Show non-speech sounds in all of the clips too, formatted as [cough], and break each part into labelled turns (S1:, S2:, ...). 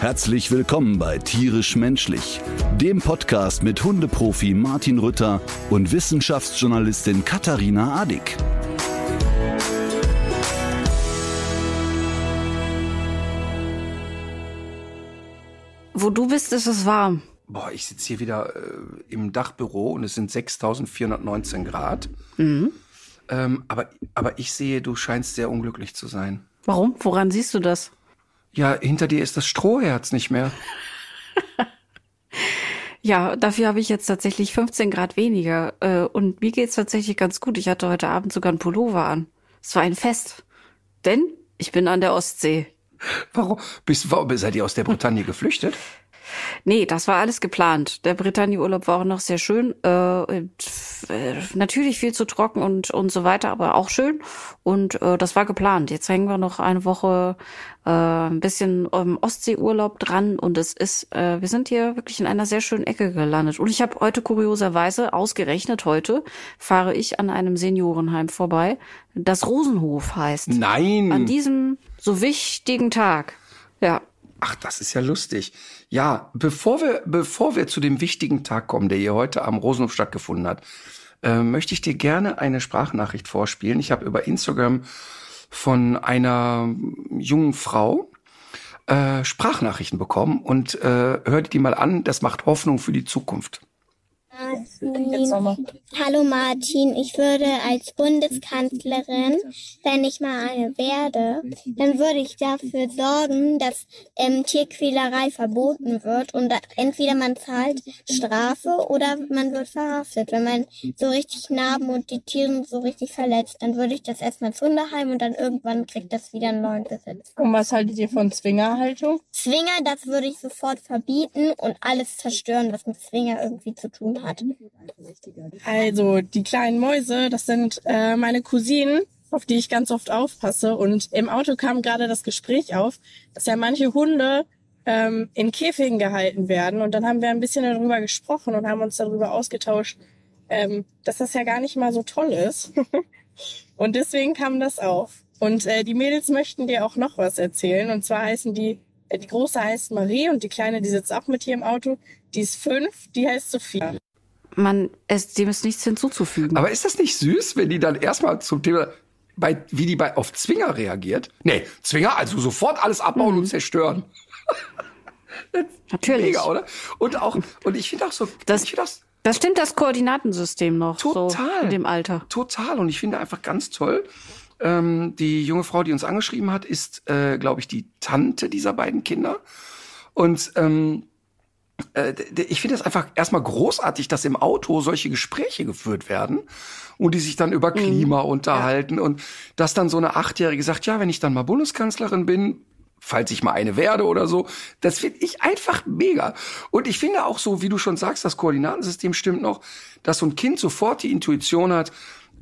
S1: Herzlich willkommen bei Tierisch Menschlich, dem Podcast mit Hundeprofi Martin Rütter und Wissenschaftsjournalistin Katharina Adick.
S2: Wo du bist, ist es warm.
S3: Boah, ich sitze hier wieder äh, im Dachbüro und es sind 6419 Grad.
S2: Mhm.
S3: Ähm, aber, aber ich sehe, du scheinst sehr unglücklich zu sein.
S2: Warum? Woran siehst du das?
S3: Ja, hinter dir ist das Strohherz nicht mehr. [laughs]
S2: Ja, dafür habe ich jetzt tatsächlich 15 Grad weniger. Äh, und mir geht's tatsächlich ganz gut. Ich hatte heute Abend sogar einen Pullover an. Es war ein Fest. Denn ich bin an der Ostsee.
S3: Warum? Bist, warum seid ihr aus der Bretagne geflüchtet? [laughs]
S2: Nee, das war alles geplant. Der Bretagne-Urlaub war auch noch sehr schön. Äh, äh, natürlich viel zu trocken und, und so weiter, aber auch schön. Und äh, das war geplant. Jetzt hängen wir noch eine Woche äh, ein bisschen im Ostseeurlaub dran und es ist, äh, wir sind hier wirklich in einer sehr schönen Ecke gelandet. Und ich habe heute kurioserweise ausgerechnet, heute fahre ich an einem Seniorenheim vorbei, das Rosenhof heißt.
S3: Nein.
S2: An diesem so wichtigen Tag. Ja.
S3: Ach, das ist ja lustig. Ja, bevor wir, bevor wir zu dem wichtigen Tag kommen, der hier heute am Rosenhof stattgefunden hat, äh, möchte ich dir gerne eine Sprachnachricht vorspielen. Ich habe über Instagram von einer jungen Frau äh, Sprachnachrichten bekommen und äh, hör dir die mal an. Das macht Hoffnung für die Zukunft.
S4: Martin. Hallo Martin, ich würde als Bundeskanzlerin, wenn ich mal eine werde, dann würde ich dafür sorgen, dass ähm, Tierquälerei verboten wird und entweder man zahlt Strafe oder man wird verhaftet. Wenn man so richtig Narben und die Tiere so richtig verletzt, dann würde ich das erstmal ins Hundeheim und dann irgendwann kriegt das wieder einen neuen Besitz.
S5: Und was haltet ihr von Zwingerhaltung?
S4: Zwinger, das würde ich sofort verbieten und alles zerstören, was mit Zwinger irgendwie zu tun hat.
S5: Also die kleinen Mäuse, das sind äh, meine Cousinen, auf die ich ganz oft aufpasse. Und im Auto kam gerade das Gespräch auf, dass ja manche Hunde ähm, in Käfigen gehalten werden. Und dann haben wir ein bisschen darüber gesprochen und haben uns darüber ausgetauscht, ähm, dass das ja gar nicht mal so toll ist. [laughs] und deswegen kam das auf. Und äh, die Mädels möchten dir auch noch was erzählen. Und zwar heißen die, äh, die große heißt Marie und die kleine, die sitzt auch mit hier im Auto. Die ist fünf, die heißt Sophie.
S2: Man, es, dem ist nichts hinzuzufügen.
S3: Aber ist das nicht süß, wenn die dann erstmal zum Thema, bei, wie die bei, auf Zwinger reagiert? Nee, Zwinger, also sofort alles abbauen und zerstören.
S2: Natürlich.
S3: Mega, oder? Und auch, und ich finde auch so,
S2: Das-
S3: ich finde das
S2: Das stimmt das Koordinatensystem noch.
S3: total.
S2: So in dem Alter.
S3: Total. Und ich finde einfach ganz toll, ähm, die junge Frau, die uns angeschrieben hat, ist, äh, glaube ich, die Tante dieser beiden Kinder. Und ähm, äh, ich finde es einfach erstmal großartig, dass im Auto solche Gespräche geführt werden und die sich dann über Klima unterhalten und dass dann so eine Achtjährige sagt, ja, wenn ich dann mal Bundeskanzlerin bin, falls ich mal eine werde oder so, das finde ich einfach mega. Und ich finde auch so, wie du schon sagst, das Koordinatensystem stimmt noch, dass so ein Kind sofort die Intuition hat,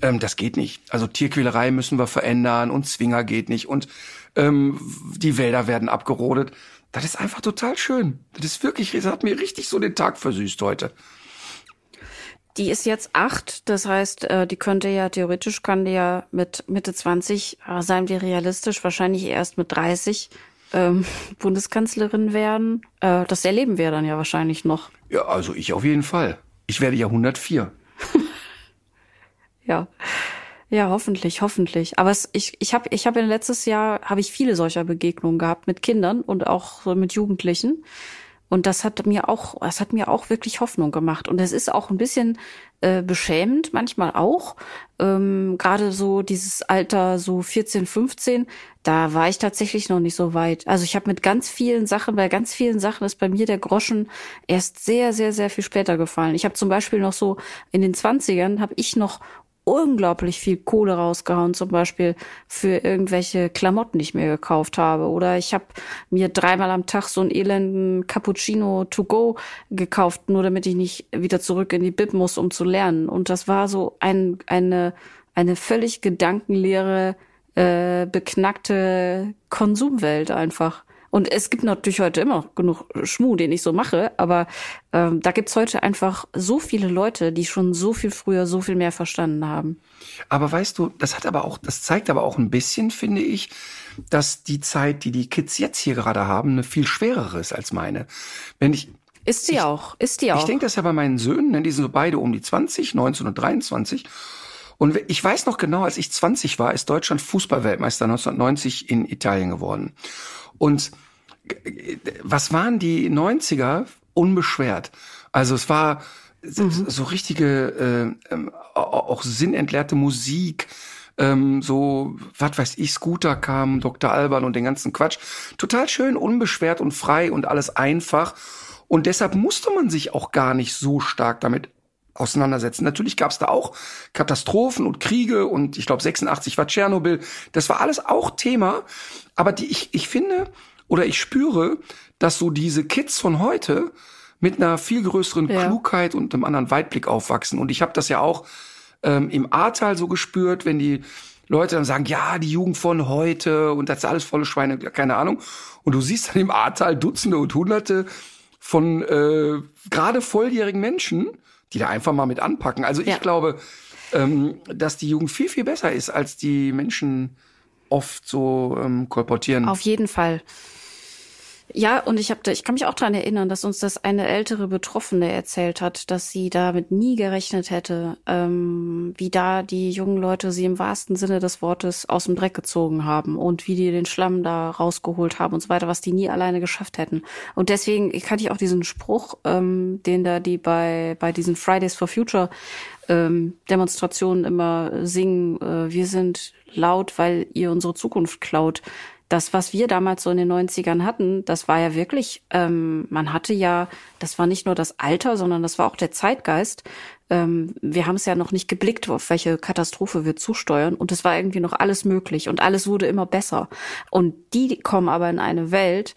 S3: ähm, das geht nicht. Also Tierquälerei müssen wir verändern und Zwinger geht nicht und ähm, die Wälder werden abgerodet. Das ist einfach total schön. Das ist wirklich, das hat mir richtig so den Tag versüßt heute.
S2: Die ist jetzt acht, das heißt, äh, die könnte ja theoretisch, kann die ja mit Mitte 20, äh, seien wir realistisch, wahrscheinlich erst mit 30 ähm, [laughs] Bundeskanzlerin werden. Äh, das erleben wir dann ja wahrscheinlich noch.
S3: Ja, also ich auf jeden Fall. Ich werde [laughs] ja 104.
S2: Ja. Ja, hoffentlich, hoffentlich. Aber es, ich, ich habe ich hab in letztes Jahr habe ich viele solcher Begegnungen gehabt mit Kindern und auch mit Jugendlichen. Und das hat mir auch, das hat mir auch wirklich Hoffnung gemacht. Und es ist auch ein bisschen äh, beschämend, manchmal auch. Ähm, Gerade so dieses Alter, so 14, 15, da war ich tatsächlich noch nicht so weit. Also ich habe mit ganz vielen Sachen, bei ganz vielen Sachen ist bei mir der Groschen erst sehr, sehr, sehr viel später gefallen. Ich habe zum Beispiel noch so in den 20ern habe ich noch unglaublich viel Kohle rausgehauen, zum Beispiel für irgendwelche Klamotten, die ich mir gekauft habe. Oder ich habe mir dreimal am Tag so einen elenden Cappuccino to go gekauft, nur damit ich nicht wieder zurück in die Bib muss, um zu lernen. Und das war so ein, eine, eine völlig gedankenleere, äh, beknackte Konsumwelt einfach. Und es gibt natürlich heute immer noch genug Schmuh, den ich so mache, aber ähm, da gibt's heute einfach so viele Leute, die schon so viel früher so viel mehr verstanden haben.
S3: Aber weißt du, das hat aber auch, das zeigt aber auch ein bisschen, finde ich, dass die Zeit, die die Kids jetzt hier gerade haben, eine viel schwerere ist als meine. Wenn ich
S2: ist sie
S3: ich,
S2: auch, ist die auch.
S3: Ich denke das ja bei meinen Söhnen, ne, die sind so beide um die 20, 19 und 23. Und ich weiß noch genau, als ich 20 war, ist Deutschland Fußballweltmeister 1990 in Italien geworden. Und was waren die 90er? Unbeschwert. Also es war mhm. so richtige, äh, ähm, auch sinnentleerte Musik, ähm, so, was weiß ich, Scooter kam, Dr. Alban und den ganzen Quatsch. Total schön, unbeschwert und frei und alles einfach. Und deshalb musste man sich auch gar nicht so stark damit auseinandersetzen. Natürlich gab es da auch Katastrophen und Kriege und ich glaube 86 war Tschernobyl. Das war alles auch Thema. Aber die, ich, ich finde, oder ich spüre, dass so diese Kids von heute mit einer viel größeren ja. Klugheit und einem anderen Weitblick aufwachsen. Und ich habe das ja auch ähm, im Ahrtal so gespürt, wenn die Leute dann sagen, ja, die Jugend von heute und das ist alles volle Schweine, keine Ahnung. Und du siehst dann im Ahrtal Dutzende und Hunderte von äh, gerade volljährigen Menschen, die da einfach mal mit anpacken. Also ich ja. glaube, ähm, dass die Jugend viel, viel besser ist, als die Menschen oft so ähm, kolportieren.
S2: Auf jeden Fall. Ja, und ich habe, ich kann mich auch daran erinnern, dass uns das eine ältere Betroffene erzählt hat, dass sie damit nie gerechnet hätte, ähm, wie da die jungen Leute sie im wahrsten Sinne des Wortes aus dem Dreck gezogen haben und wie die den Schlamm da rausgeholt haben und so weiter, was die nie alleine geschafft hätten. Und deswegen kannte ich auch diesen Spruch, ähm, den da die bei bei diesen Fridays for Future ähm, Demonstrationen immer singen: äh, Wir sind laut, weil ihr unsere Zukunft klaut das, was wir damals so in den 90ern hatten, das war ja wirklich, ähm, man hatte ja, das war nicht nur das Alter, sondern das war auch der Zeitgeist. Ähm, wir haben es ja noch nicht geblickt, auf welche Katastrophe wir zusteuern. Und es war irgendwie noch alles möglich und alles wurde immer besser. Und die kommen aber in eine Welt,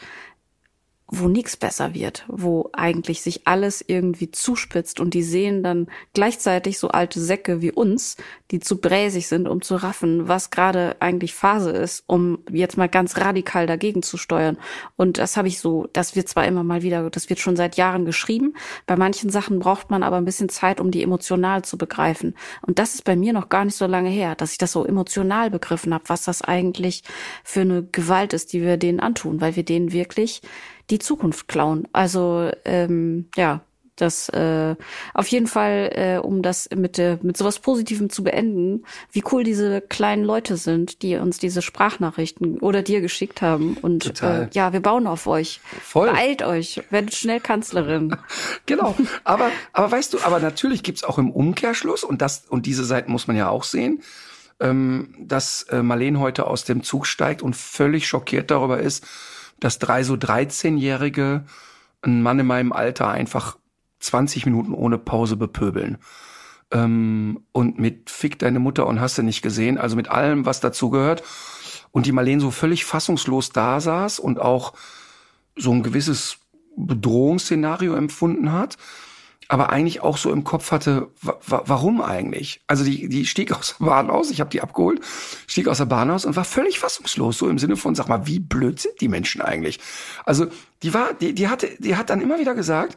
S2: wo nichts besser wird, wo eigentlich sich alles irgendwie zuspitzt und die sehen dann gleichzeitig so alte Säcke wie uns, die zu bräsig sind, um zu raffen, was gerade eigentlich Phase ist, um jetzt mal ganz radikal dagegen zu steuern. Und das habe ich so, das wird zwar immer mal wieder, das wird schon seit Jahren geschrieben, bei manchen Sachen braucht man aber ein bisschen Zeit, um die emotional zu begreifen. Und das ist bei mir noch gar nicht so lange her, dass ich das so emotional begriffen habe, was das eigentlich für eine Gewalt ist, die wir denen antun, weil wir denen wirklich die Zukunft klauen. Also ähm, ja, das äh, auf jeden Fall, äh, um das mit äh, mit sowas Positivem zu beenden, wie cool diese kleinen Leute sind, die uns diese Sprachnachrichten oder dir geschickt haben. Und äh, ja, wir bauen auf euch. Voll. Beeilt euch, werdet schnell Kanzlerin. [laughs]
S3: genau. Aber aber weißt du, aber natürlich gibt's auch im Umkehrschluss und das und diese Seiten muss man ja auch sehen. Ähm, dass äh, Marleen heute aus dem Zug steigt und völlig schockiert darüber ist, dass drei so 13-Jährige einen Mann in meinem Alter einfach 20 Minuten ohne Pause bepöbeln. Ähm, und mit Fick deine Mutter und hast du nicht gesehen, also mit allem, was dazu gehört. Und die Marlene so völlig fassungslos da saß und auch so ein gewisses Bedrohungsszenario empfunden hat aber eigentlich auch so im Kopf hatte, warum eigentlich? Also die, die stieg aus der Bahn aus, ich habe die abgeholt, stieg aus der Bahn aus und war völlig fassungslos, so im Sinne von, sag mal, wie blöd sind die Menschen eigentlich? Also die war, die, die hatte, die hat dann immer wieder gesagt,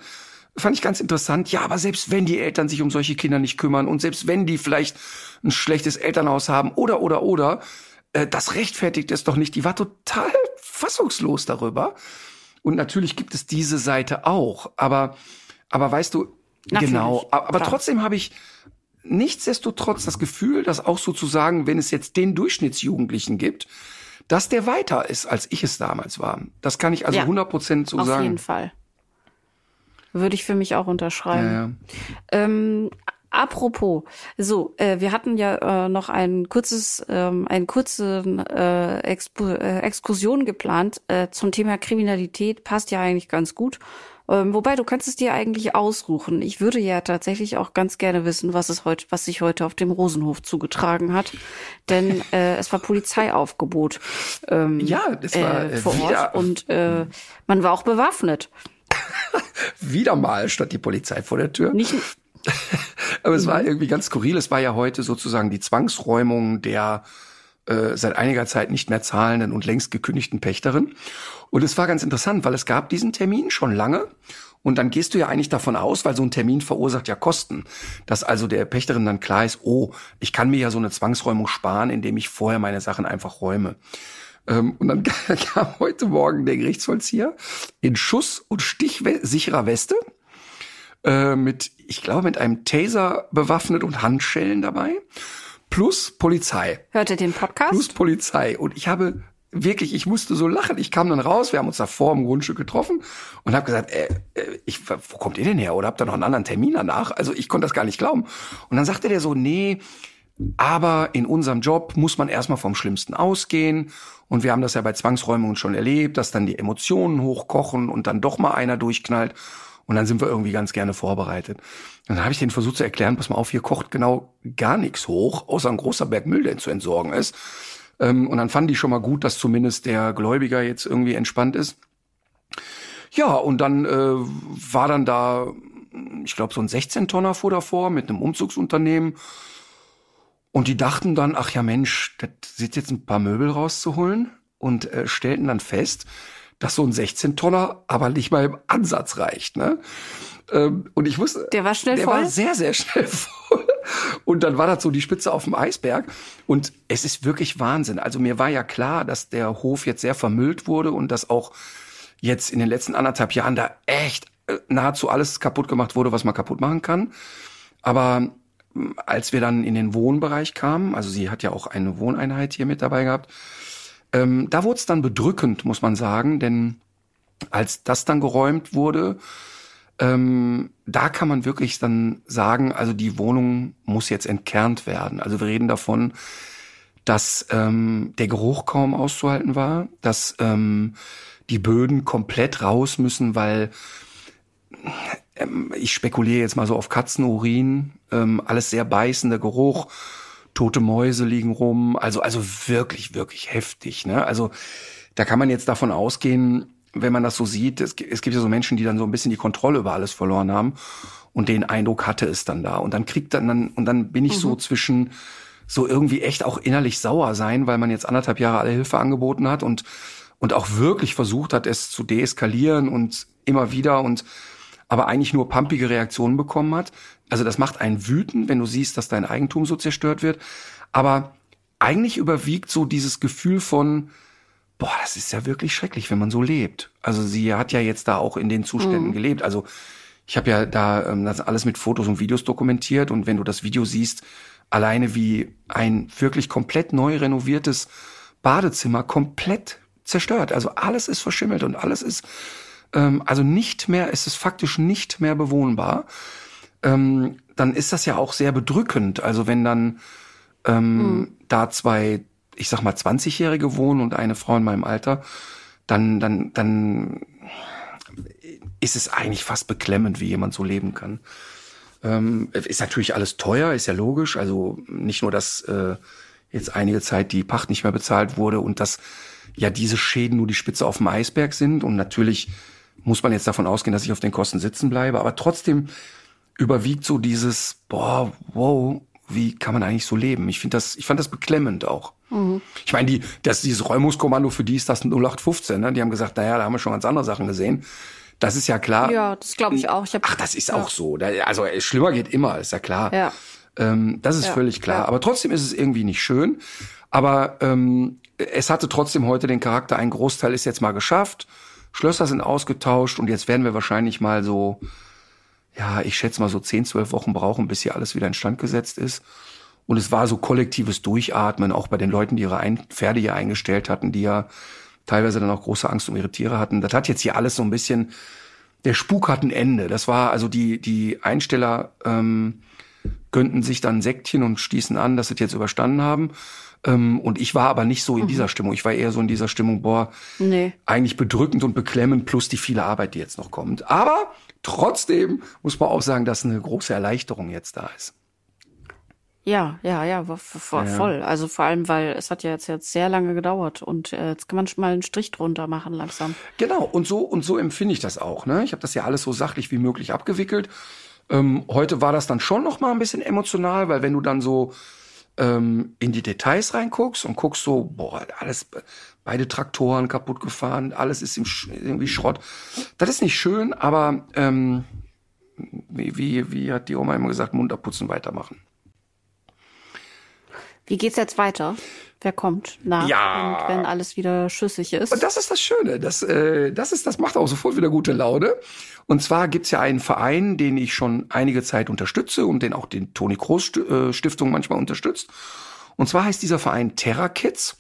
S3: fand ich ganz interessant, ja, aber selbst wenn die Eltern sich um solche Kinder nicht kümmern und selbst wenn die vielleicht ein schlechtes Elternhaus haben oder oder oder, äh, das rechtfertigt es doch nicht. Die war total fassungslos darüber. Und natürlich gibt es diese Seite auch, aber aber weißt du, Natürlich, genau. Aber klar. trotzdem habe ich nichtsdestotrotz das Gefühl, dass auch sozusagen, wenn es jetzt den Durchschnittsjugendlichen gibt, dass der weiter ist, als ich es damals war. Das kann ich also ja, 100 Prozent so
S2: auf
S3: sagen.
S2: Auf jeden Fall. Würde ich für mich auch unterschreiben. Ja, ja. Ähm, apropos, so, äh, wir hatten ja äh, noch ein kurzes, ähm, einen kurzen äh, äh, Exkursion geplant äh, zum Thema Kriminalität. Passt ja eigentlich ganz gut. Ähm, wobei, du kannst es dir eigentlich ausruchen. Ich würde ja tatsächlich auch ganz gerne wissen, was es heute, was sich heute auf dem Rosenhof zugetragen hat. Denn [laughs] äh, es war Polizeiaufgebot. Ähm,
S3: ja, das war
S2: äh, vor Ort. Und äh, man war auch bewaffnet. [laughs]
S3: wieder mal stand die Polizei vor der Tür.
S2: Nicht, [laughs]
S3: Aber es war irgendwie ganz skurril. Es war ja heute sozusagen die Zwangsräumung der äh, seit einiger Zeit nicht mehr zahlenden und längst gekündigten Pächterin. Und es war ganz interessant, weil es gab diesen Termin schon lange. Und dann gehst du ja eigentlich davon aus, weil so ein Termin verursacht ja Kosten, dass also der Pächterin dann klar ist, oh, ich kann mir ja so eine Zwangsräumung sparen, indem ich vorher meine Sachen einfach räume. Ähm, und dann [laughs] kam heute Morgen der Gerichtsvollzieher in Schuss- und stichsicherer Weste äh, mit, ich glaube, mit einem Taser bewaffnet und Handschellen dabei. Plus Polizei.
S2: Hört ihr den Podcast?
S3: Plus Polizei. Und ich habe wirklich, ich musste so lachen. Ich kam dann raus, wir haben uns da vor im Grundstück getroffen und habe gesagt, äh, äh, ich, wo kommt ihr denn her? Oder habt ihr noch einen anderen Termin danach? Also ich konnte das gar nicht glauben. Und dann sagte der so, nee, aber in unserem Job muss man erstmal vom Schlimmsten ausgehen. Und wir haben das ja bei Zwangsräumungen schon erlebt, dass dann die Emotionen hochkochen und dann doch mal einer durchknallt. Und dann sind wir irgendwie ganz gerne vorbereitet. Dann habe ich den versucht zu erklären, pass mal auf, hier kocht genau gar nichts hoch, außer ein großer Berg Müll, der zu entsorgen ist. Ähm, und dann fanden die schon mal gut, dass zumindest der Gläubiger jetzt irgendwie entspannt ist. Ja, und dann äh, war dann da, ich glaube, so ein 16-Tonner fuhr davor mit einem Umzugsunternehmen. Und die dachten dann, ach ja Mensch, das sind jetzt ein paar Möbel rauszuholen und äh, stellten dann fest, dass so ein 16-Tonner aber nicht mal im Ansatz reicht. Ne? Ähm, und ich wusste,
S2: der war schnell
S3: der
S2: voll.
S3: war sehr, sehr schnell [laughs] voll. Und dann war das so die Spitze auf dem Eisberg. Und es ist wirklich Wahnsinn. Also mir war ja klar, dass der Hof jetzt sehr vermüllt wurde und dass auch jetzt in den letzten anderthalb Jahren da echt äh, nahezu alles kaputt gemacht wurde, was man kaputt machen kann. Aber hm, als wir dann in den Wohnbereich kamen, also sie hat ja auch eine Wohneinheit hier mit dabei gehabt, ähm, da wurde es dann bedrückend, muss man sagen, denn als das dann geräumt wurde, ähm, da kann man wirklich dann sagen, also die Wohnung muss jetzt entkernt werden. Also wir reden davon, dass ähm, der Geruch kaum auszuhalten war, dass ähm, die Böden komplett raus müssen, weil ähm, ich spekuliere jetzt mal so auf Katzenurin, ähm, alles sehr beißender Geruch, tote Mäuse liegen rum, also also wirklich wirklich heftig. Ne? Also da kann man jetzt davon ausgehen, wenn man das so sieht, es, es gibt ja so Menschen, die dann so ein bisschen die Kontrolle über alles verloren haben und den Eindruck hatte es dann da. Und dann kriegt dann, dann und dann bin ich mhm. so zwischen so irgendwie echt auch innerlich sauer sein, weil man jetzt anderthalb Jahre alle Hilfe angeboten hat und und auch wirklich versucht hat, es zu deeskalieren und immer wieder und aber eigentlich nur pumpige Reaktionen bekommen hat. Also das macht einen wütend, wenn du siehst, dass dein Eigentum so zerstört wird. Aber eigentlich überwiegt so dieses Gefühl von, boah, das ist ja wirklich schrecklich, wenn man so lebt. Also sie hat ja jetzt da auch in den Zuständen mhm. gelebt. Also ich habe ja da ähm, das alles mit Fotos und Videos dokumentiert und wenn du das Video siehst, alleine wie ein wirklich komplett neu renoviertes Badezimmer komplett zerstört. Also alles ist verschimmelt und alles ist ähm, also nicht mehr, es ist faktisch nicht mehr bewohnbar. Ähm, dann ist das ja auch sehr bedrückend. Also wenn dann ähm, mhm. da zwei ich sag mal, 20-Jährige wohnen und eine Frau in meinem Alter, dann, dann, dann ist es eigentlich fast beklemmend, wie jemand so leben kann. Ähm, ist natürlich alles teuer, ist ja logisch. Also nicht nur, dass äh, jetzt einige Zeit die Pacht nicht mehr bezahlt wurde und dass ja diese Schäden nur die Spitze auf dem Eisberg sind. Und natürlich muss man jetzt davon ausgehen, dass ich auf den Kosten sitzen bleibe. Aber trotzdem überwiegt so dieses, boah, wow, wie kann man eigentlich so leben? Ich finde das, ich fand das beklemmend auch. Mhm. Ich meine, die, das, dieses Räumungskommando, für die ist das 0815, ne? Die haben gesagt, naja, da haben wir schon ganz andere Sachen gesehen. Das ist ja klar.
S2: Ja, das glaube ich auch. Ich
S3: Ach, das ist ja. auch so. Also schlimmer geht immer, ist ja klar.
S2: Ja.
S3: Ähm, das ist ja, völlig klar. Ja. Aber trotzdem ist es irgendwie nicht schön. Aber ähm, es hatte trotzdem heute den Charakter, ein Großteil ist jetzt mal geschafft. Schlösser sind ausgetauscht und jetzt werden wir wahrscheinlich mal so, ja, ich schätze mal so 10, 12 Wochen brauchen, bis hier alles wieder instand gesetzt ist. Und es war so kollektives Durchatmen, auch bei den Leuten, die ihre Ein Pferde hier eingestellt hatten, die ja teilweise dann auch große Angst um ihre Tiere hatten. Das hat jetzt hier alles so ein bisschen, der Spuk hat ein Ende. Das war also die, die Einsteller ähm, gönnten sich dann Sektchen und stießen an, dass sie das jetzt überstanden haben. Ähm, und ich war aber nicht so in mhm. dieser Stimmung. Ich war eher so in dieser Stimmung, boah, nee. eigentlich bedrückend und beklemmend, plus die viele Arbeit, die jetzt noch kommt. Aber trotzdem muss man auch sagen, dass eine große Erleichterung jetzt da ist.
S2: Ja, ja, ja, voll, voll. Also vor allem, weil es hat ja jetzt, jetzt sehr lange gedauert und äh, jetzt kann man schon mal einen Strich drunter machen langsam.
S3: Genau, und so und so empfinde ich das auch. Ne? Ich habe das ja alles so sachlich wie möglich abgewickelt. Ähm, heute war das dann schon noch mal ein bisschen emotional, weil wenn du dann so ähm, in die Details reinguckst und guckst so, boah, alles, beide Traktoren kaputt gefahren, alles ist irgendwie Schrott. Das ist nicht schön, aber ähm, wie, wie, wie hat die Oma immer gesagt, Mund abputzen, weitermachen.
S2: Wie geht's jetzt weiter? Wer kommt nach
S3: Ja.
S2: und wenn alles wieder schüssig ist?
S3: Und das ist das Schöne. Das, äh, das, ist, das macht auch sofort wieder gute Laune. Und zwar gibt's ja einen Verein, den ich schon einige Zeit unterstütze und den auch den Toni Kroos äh, Stiftung manchmal unterstützt. Und zwar heißt dieser Verein Terra Kids.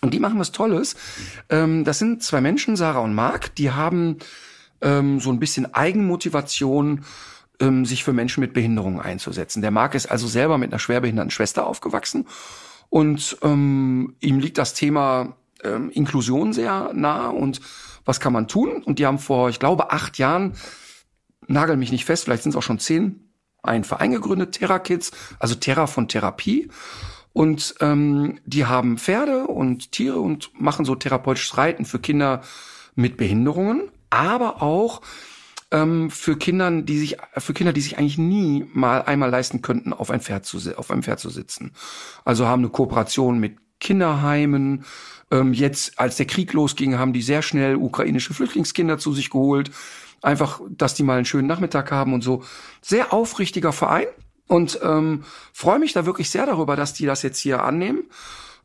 S3: Und die machen was Tolles. Ähm, das sind zwei Menschen, Sarah und Marc, die haben ähm, so ein bisschen Eigenmotivation, ähm, sich für Menschen mit Behinderungen einzusetzen. Der Marc ist also selber mit einer schwerbehinderten Schwester aufgewachsen und ähm, ihm liegt das Thema ähm, Inklusion sehr nah und was kann man tun? Und die haben vor, ich glaube, acht Jahren, nagel mich nicht fest, vielleicht sind es auch schon zehn, einen Verein gegründet, Terra Kids, also Terra von Therapie. Und ähm, die haben Pferde und Tiere und machen so therapeutisches Reiten für Kinder mit Behinderungen, aber auch ähm, für Kindern, die sich für Kinder, die sich eigentlich nie mal einmal leisten könnten, auf ein Pferd zu auf einem Pferd zu sitzen. Also haben eine Kooperation mit Kinderheimen. Ähm, jetzt, als der Krieg losging, haben die sehr schnell ukrainische Flüchtlingskinder zu sich geholt. Einfach, dass die mal einen schönen Nachmittag haben und so. Sehr aufrichtiger Verein und ähm, freue mich da wirklich sehr darüber, dass die das jetzt hier annehmen.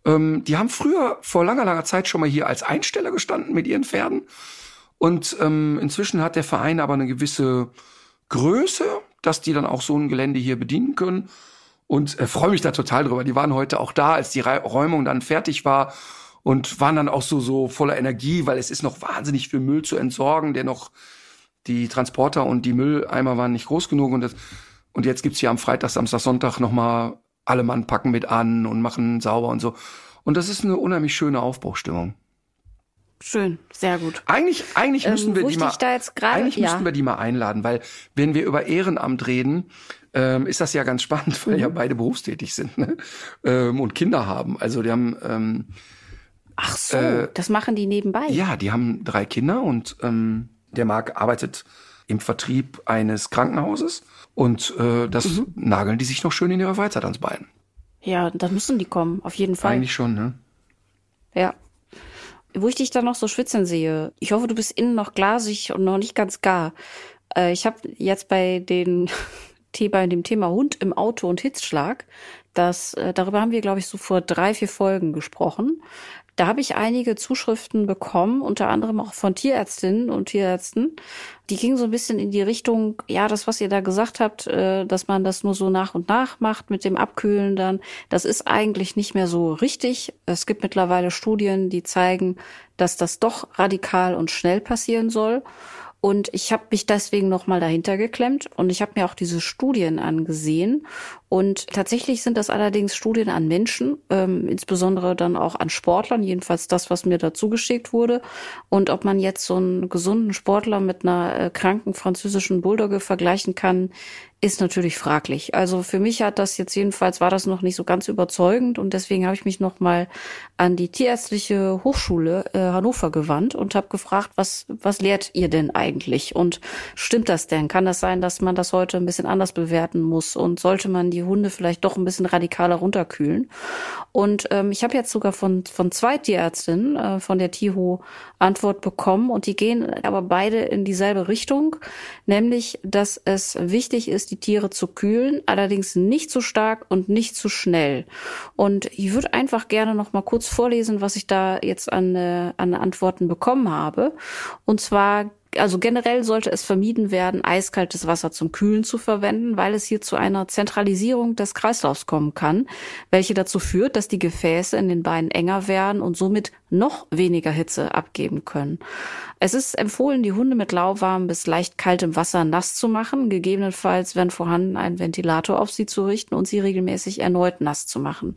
S3: Ähm, die haben früher vor langer, langer Zeit schon mal hier als Einsteller gestanden mit ihren Pferden. Und ähm, inzwischen hat der Verein aber eine gewisse Größe, dass die dann auch so ein Gelände hier bedienen können. Und äh, freue mich da total drüber. Die waren heute auch da, als die Räumung dann fertig war und waren dann auch so, so voller Energie, weil es ist noch wahnsinnig viel Müll zu entsorgen, der noch die Transporter und die Mülleimer waren nicht groß genug und das, und jetzt gibt's hier am Freitag, Samstag, Sonntag nochmal alle Mann packen mit an und machen sauber und so. Und das ist eine unheimlich schöne Aufbruchstimmung.
S2: Schön, sehr gut.
S3: Eigentlich, eigentlich
S2: Ähm,
S3: müssen wir die mal,
S2: dich da jetzt gerade-
S3: eigentlich
S2: ja.
S3: müssten wir die mal einladen, weil wenn wir über Ehrenamt reden, ähm, ist das ja ganz spannend, weil ja
S2: Mhm.
S3: beide berufstätig sind ne? ähm, und Kinder haben. Also die haben ähm,
S2: Ach so,
S3: Äh,
S2: das machen die nebenbei.
S3: ja, die haben drei Kinder und ähm, der Marc arbeitet im Vertrieb eines Krankenhauses und äh, das
S2: Mhm.
S3: nageln die sich noch schön in ihrer Freizeit ans Bein.
S2: Ja, da müssen die kommen, auf jeden Fall.
S3: Eigentlich schon, ne?
S2: Ja. Wo ich dich da noch so schwitzen sehe, ich hoffe, du bist innen noch glasig und noch nicht ganz gar. Äh, ich habe jetzt bei den [laughs] bei dem Thema Hund im Auto und Hitzschlag, das äh, darüber haben wir, glaube ich, so vor drei, vier Folgen gesprochen. Da habe ich einige Zuschriften bekommen, unter anderem auch von Tierärztinnen und Tierärzten. Die gingen so ein bisschen in die Richtung, ja, das, was ihr da gesagt habt, äh, dass man das nur so nach und nach macht mit dem Abkühlen dann, das ist eigentlich nicht mehr so richtig. Es gibt mittlerweile Studien, die zeigen, dass das doch radikal und schnell passieren soll. Und ich habe mich deswegen noch mal dahinter geklemmt und ich habe mir auch diese Studien angesehen. Und tatsächlich sind das allerdings Studien an Menschen, ähm, insbesondere dann auch an Sportlern, jedenfalls das, was mir dazu geschickt wurde. Und ob man jetzt so einen gesunden Sportler mit einer äh, kranken französischen Bulldogge vergleichen kann, ist natürlich fraglich. Also für mich hat das jetzt jedenfalls war das noch nicht so ganz überzeugend und deswegen habe ich mich noch mal an die Tierärztliche Hochschule äh, Hannover gewandt und habe gefragt, was was lehrt ihr denn eigentlich und stimmt das denn? Kann das sein, dass man das heute ein bisschen anders bewerten muss und sollte man die Hunde vielleicht doch ein bisschen radikaler runterkühlen? Und ähm, ich habe jetzt sogar von von zwei Tierärztinnen äh, von der TIHO Antwort bekommen und die gehen aber beide in dieselbe Richtung, nämlich dass es wichtig ist, die Tiere zu kühlen, allerdings nicht zu stark und nicht zu schnell. Und ich würde einfach gerne noch mal kurz vorlesen, was ich da jetzt an, äh, an Antworten bekommen habe. Und zwar also generell sollte es vermieden werden, eiskaltes Wasser zum Kühlen zu verwenden, weil es hier zu einer Zentralisierung des Kreislaufs kommen kann, welche dazu führt, dass die Gefäße in den Beinen enger werden und somit noch weniger Hitze abgeben können. Es ist empfohlen, die Hunde mit lauwarmem bis leicht kaltem Wasser nass zu machen, gegebenenfalls, wenn vorhanden, einen Ventilator auf sie zu richten und sie regelmäßig erneut nass zu machen.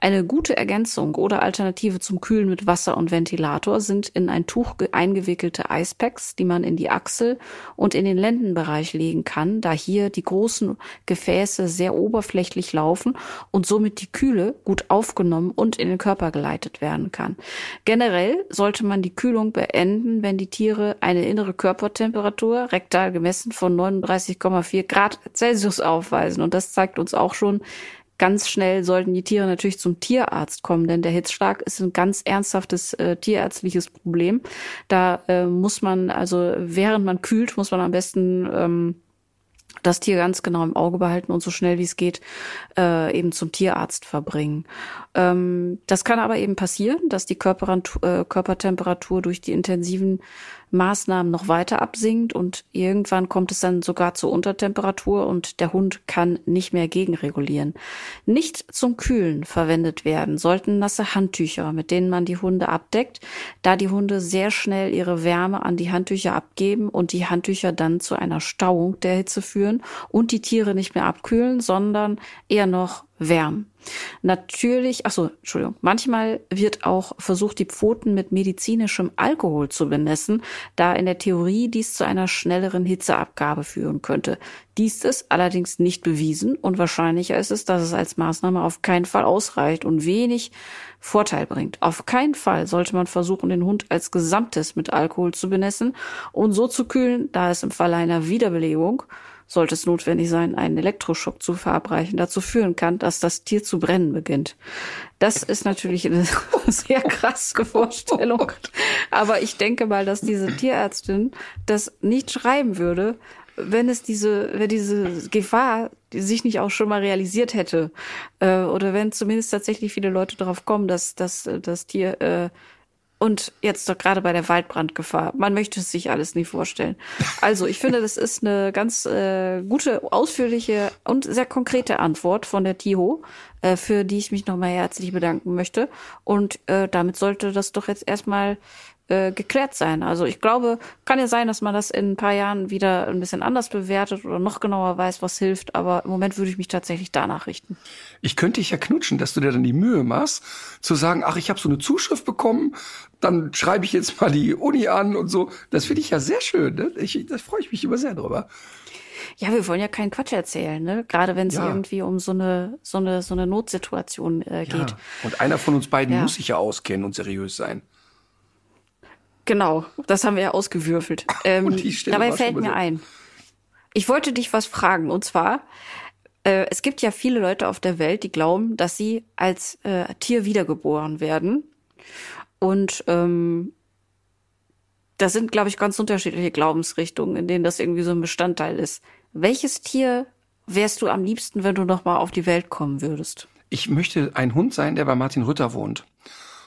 S2: Eine gute Ergänzung oder Alternative zum Kühlen mit Wasser und Ventilator sind in ein Tuch ge- eingewickelte Eispacks, die man man in die Achsel und in den Lendenbereich legen kann, da hier die großen Gefäße sehr oberflächlich laufen und somit die Kühle gut aufgenommen und in den Körper geleitet werden kann. Generell sollte man die Kühlung beenden, wenn die Tiere eine innere Körpertemperatur rektal gemessen von 39,4 Grad Celsius aufweisen. Und das zeigt uns auch schon, ganz schnell sollten die Tiere natürlich zum Tierarzt kommen, denn der Hitzschlag ist ein ganz ernsthaftes äh, tierärztliches Problem. Da äh, muss man, also während man kühlt, muss man am besten ähm, das Tier ganz genau im Auge behalten und so schnell wie es geht äh, eben zum Tierarzt verbringen. Ähm, das kann aber eben passieren, dass die äh, Körpertemperatur durch die intensiven Maßnahmen noch weiter absinkt und irgendwann kommt es dann sogar zur Untertemperatur und der Hund kann nicht mehr gegenregulieren. Nicht zum Kühlen verwendet werden sollten nasse Handtücher, mit denen man die Hunde abdeckt, da die Hunde sehr schnell ihre Wärme an die Handtücher abgeben und die Handtücher dann zu einer Stauung der Hitze führen und die Tiere nicht mehr abkühlen, sondern eher noch wärmen. Natürlich, ach so, Entschuldigung, manchmal wird auch versucht, die Pfoten mit medizinischem Alkohol zu benessen, da in der Theorie dies zu einer schnelleren Hitzeabgabe führen könnte. Dies ist allerdings nicht bewiesen und wahrscheinlicher ist es, dass es als Maßnahme auf keinen Fall ausreicht und wenig Vorteil bringt. Auf keinen Fall sollte man versuchen, den Hund als Gesamtes mit Alkohol zu benessen und so zu kühlen, da es im Falle einer Wiederbelebung sollte es notwendig sein, einen Elektroschock zu verabreichen, dazu führen kann, dass das Tier zu brennen beginnt. Das ist natürlich eine [laughs] sehr krasse Vorstellung. Aber ich denke mal, dass diese Tierärztin das nicht schreiben würde, wenn es diese, wenn diese Gefahr die sich nicht auch schon mal realisiert hätte. Äh, oder wenn zumindest tatsächlich viele Leute darauf kommen, dass, dass das Tier äh, und jetzt doch gerade bei der Waldbrandgefahr. Man möchte es sich alles nie vorstellen. Also ich finde, das ist eine ganz äh, gute, ausführliche und sehr konkrete Antwort von der Tiho, äh, für die ich mich nochmal herzlich bedanken möchte. Und äh, damit sollte das doch jetzt erstmal äh, geklärt sein. Also ich glaube, kann ja sein, dass man das in ein paar Jahren wieder ein bisschen anders bewertet oder noch genauer weiß, was hilft, aber im Moment würde ich mich tatsächlich danach richten.
S3: Ich könnte dich ja knutschen, dass du dir dann die Mühe machst, zu sagen, ach, ich habe so eine Zuschrift bekommen, dann schreibe ich jetzt mal die Uni an und so. Das finde ich ja sehr schön. Ne? Ich, da freue ich mich immer sehr drüber.
S2: Ja, wir wollen ja keinen Quatsch erzählen, ne? Gerade wenn es ja. irgendwie um so eine so eine so eine Notsituation äh, geht. Ja.
S3: Und einer von uns beiden ja. muss sich ja auskennen und seriös sein.
S2: Genau, das haben wir ja ausgewürfelt. [laughs] Ähm, dabei fällt mir ein. Ich wollte dich was fragen, und zwar, äh, es gibt ja viele Leute auf der Welt, die glauben, dass sie als äh, Tier wiedergeboren werden. Und ähm, das sind, glaube ich, ganz unterschiedliche Glaubensrichtungen, in denen das irgendwie so ein Bestandteil ist. Welches Tier wärst du am liebsten, wenn du noch mal auf die Welt kommen würdest?
S3: Ich möchte ein Hund sein, der bei Martin Rütter wohnt.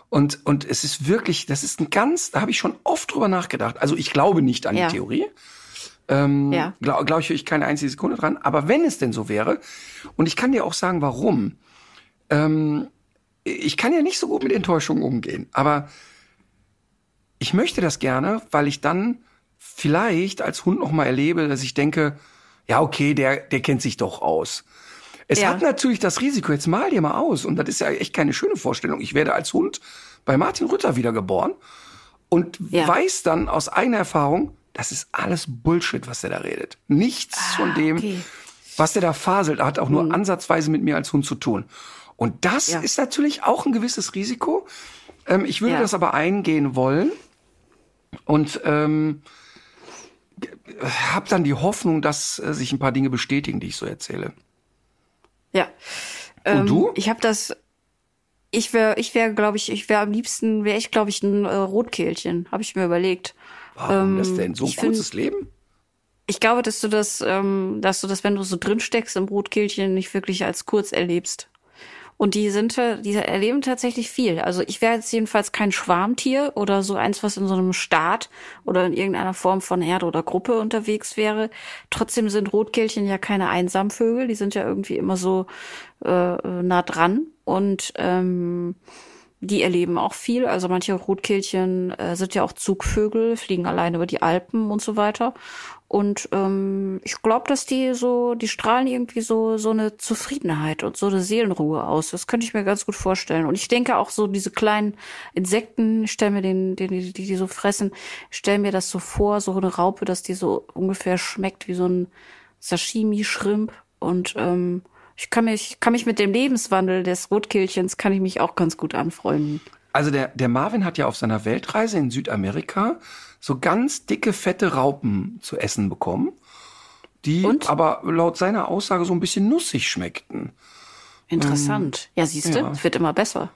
S3: Und, und es ist wirklich, das ist ein ganz, da habe ich schon oft drüber nachgedacht. Also ich glaube nicht an ja. die Theorie. Ähm, ja. Glaube glaub ich, ich keine einzige Sekunde dran. Aber wenn es denn so wäre, und ich kann dir auch sagen, warum. Ähm, ich kann ja nicht so gut mit Enttäuschungen umgehen, aber ich möchte das gerne, weil ich dann vielleicht als Hund noch mal erlebe, dass ich denke, ja, okay, der, der kennt sich doch aus. Es ja. hat natürlich das Risiko, jetzt mal dir mal aus, und das ist ja echt keine schöne Vorstellung. Ich werde als Hund bei Martin Rütter wiedergeboren und ja. weiß dann aus eigener Erfahrung, das ist alles Bullshit, was der da redet. Nichts ah, von dem, okay. was der da faselt, hat auch nur mhm. ansatzweise mit mir als Hund zu tun. Und das ja. ist natürlich auch ein gewisses Risiko. Ähm, ich würde das aber eingehen wollen und ähm, habe dann die Hoffnung, dass äh, sich ein paar Dinge bestätigen, die ich so erzähle.
S2: Ja.
S3: Ähm, Und du?
S2: Ich habe das. Ich wäre, ich wäre, glaube ich, ich wäre am liebsten, wäre ich, glaube ich, ein äh, Rotkehlchen. Habe ich mir überlegt.
S3: Warum ähm, das denn? So ein kurzes find, Leben?
S2: Ich glaube, dass du das, ähm, dass du das, wenn du so drin steckst im Rotkehlchen, nicht wirklich als kurz erlebst. Und die sind, die erleben tatsächlich viel. Also ich wäre jetzt jedenfalls kein Schwarmtier oder so eins, was in so einem Staat oder in irgendeiner Form von Herde oder Gruppe unterwegs wäre. Trotzdem sind Rotkehlchen ja keine Einsamvögel. Die sind ja irgendwie immer so äh, nah dran. Und ähm, die erleben auch viel. Also manche Rotkehlchen äh, sind ja auch Zugvögel, fliegen allein über die Alpen und so weiter. Und ähm, ich glaube, dass die so, die strahlen irgendwie so so eine Zufriedenheit und so eine Seelenruhe aus. Das könnte ich mir ganz gut vorstellen. Und ich denke auch so diese kleinen Insekten, stell mir den, den die, die so fressen, stell mir das so vor, so eine Raupe, dass die so ungefähr schmeckt wie so ein Sashimi-Shrimp. Und ähm, ich kann mich, kann mich mit dem Lebenswandel des Rotkehlchens kann ich mich auch ganz gut anfreunden.
S3: Also der, der Marvin hat ja auf seiner Weltreise in Südamerika so ganz dicke, fette Raupen zu essen bekommen, die
S2: Und?
S3: aber laut seiner Aussage so ein bisschen nussig schmeckten.
S2: Interessant. ja, siehst du,
S3: ja.
S2: es wird immer besser.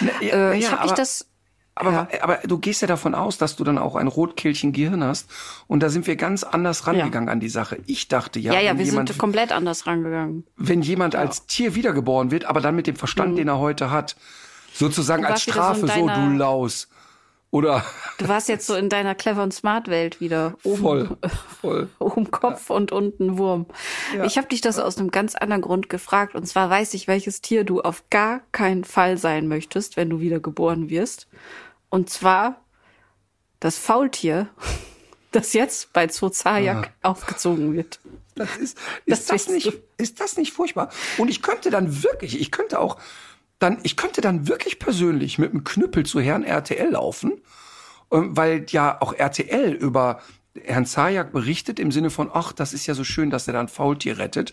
S3: Na, ja,
S2: Äh, ich
S3: ja,
S2: habe mich das
S3: Aber, aber du gehst ja davon aus, dass du dann auch ein Rotkehlchen-Gehirn hast. Und da sind wir ganz anders rangegangen an die Sache. Ich dachte ja,
S2: Ja, ja,
S3: wenn,
S2: wir
S3: jemand,
S2: sind komplett anders rangegangen.
S3: wenn jemand als Tier wiedergeboren wird, aber dann mit dem Verstand, den er heute hat, sozusagen
S2: Mhm.
S3: Als Strafe, so, du Laus. Oder
S2: Du warst jetzt so in deiner clever und smart Welt wieder. Oben,
S3: voll, [laughs] voll.
S2: oben Kopf und unten Wurm. Ich habe dich das aus einem ganz anderen Grund gefragt. Und zwar weiß ich, welches Tier du auf gar keinen Fall sein möchtest, wenn du wieder geboren wirst. Und zwar das Faultier, [laughs] das jetzt bei Zoo Zayak aufgezogen wird.
S3: Das ist,
S2: Das
S3: ist, das
S2: bist
S3: nicht,
S2: du.
S3: ist das nicht furchtbar? Und ich könnte dann wirklich, ich könnte auch dann, ich könnte dann wirklich persönlich mit einem Knüppel zu Herrn RTL laufen, ähm, weil ja auch RTL über Herrn Zajak berichtet im Sinne von, ach, das ist ja so schön, dass er da ein Faultier rettet.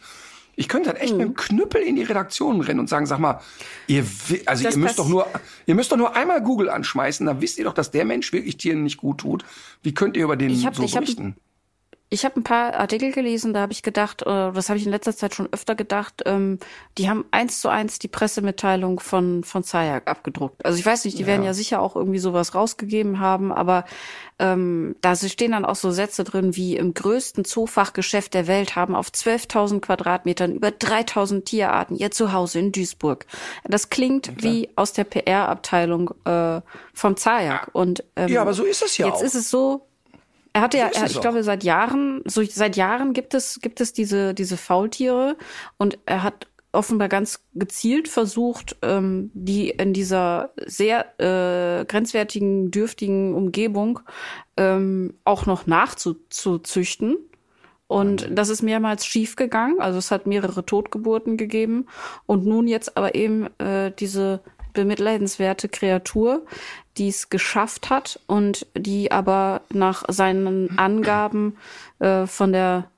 S3: Ich könnte dann echt mit
S2: Mhm.
S3: dem Knüppel in die Redaktion rennen und sagen, sag mal, ihr, also
S2: Das
S3: ihr müsst doch nur, ihr müsst doch nur einmal Google anschmeißen, dann wisst ihr doch, dass der Mensch wirklich Tieren nicht gut tut. Wie könnt ihr über den
S2: Ich hab-
S3: so
S2: ich hab-
S3: berichten?
S2: Ich habe ein paar Artikel gelesen, da habe ich gedacht, äh, das habe ich in letzter Zeit schon öfter gedacht, ähm, die haben eins zu eins die Pressemitteilung von, von Zayak abgedruckt. Also ich weiß nicht, die werden ja sicher auch irgendwie sowas rausgegeben haben, aber ähm, da stehen dann auch so Sätze drin wie im größten Zoofachgeschäft der Welt haben auf 12.000 Quadratmetern über 3.000 Tierarten ihr Zuhause in Duisburg. Das klingt wie aus der PR-Abteilung äh, vom Zayak. Und ähm,
S3: Ja, aber so ist es ja
S2: jetzt
S3: auch.
S2: ist es so, er hatte ja, er, ich
S3: auch.
S2: glaube, seit Jahren, so seit Jahren gibt es, gibt es diese, diese Faultiere und er hat offenbar ganz gezielt versucht, ähm, die in dieser sehr äh, grenzwertigen, dürftigen Umgebung ähm, auch noch nachzuzüchten. Und das ist mehrmals schief gegangen. Also es hat mehrere Totgeburten gegeben. Und nun jetzt aber eben äh, diese bemitleidenswerte Kreatur, die es geschafft hat und die aber nach seinen Angaben äh, von der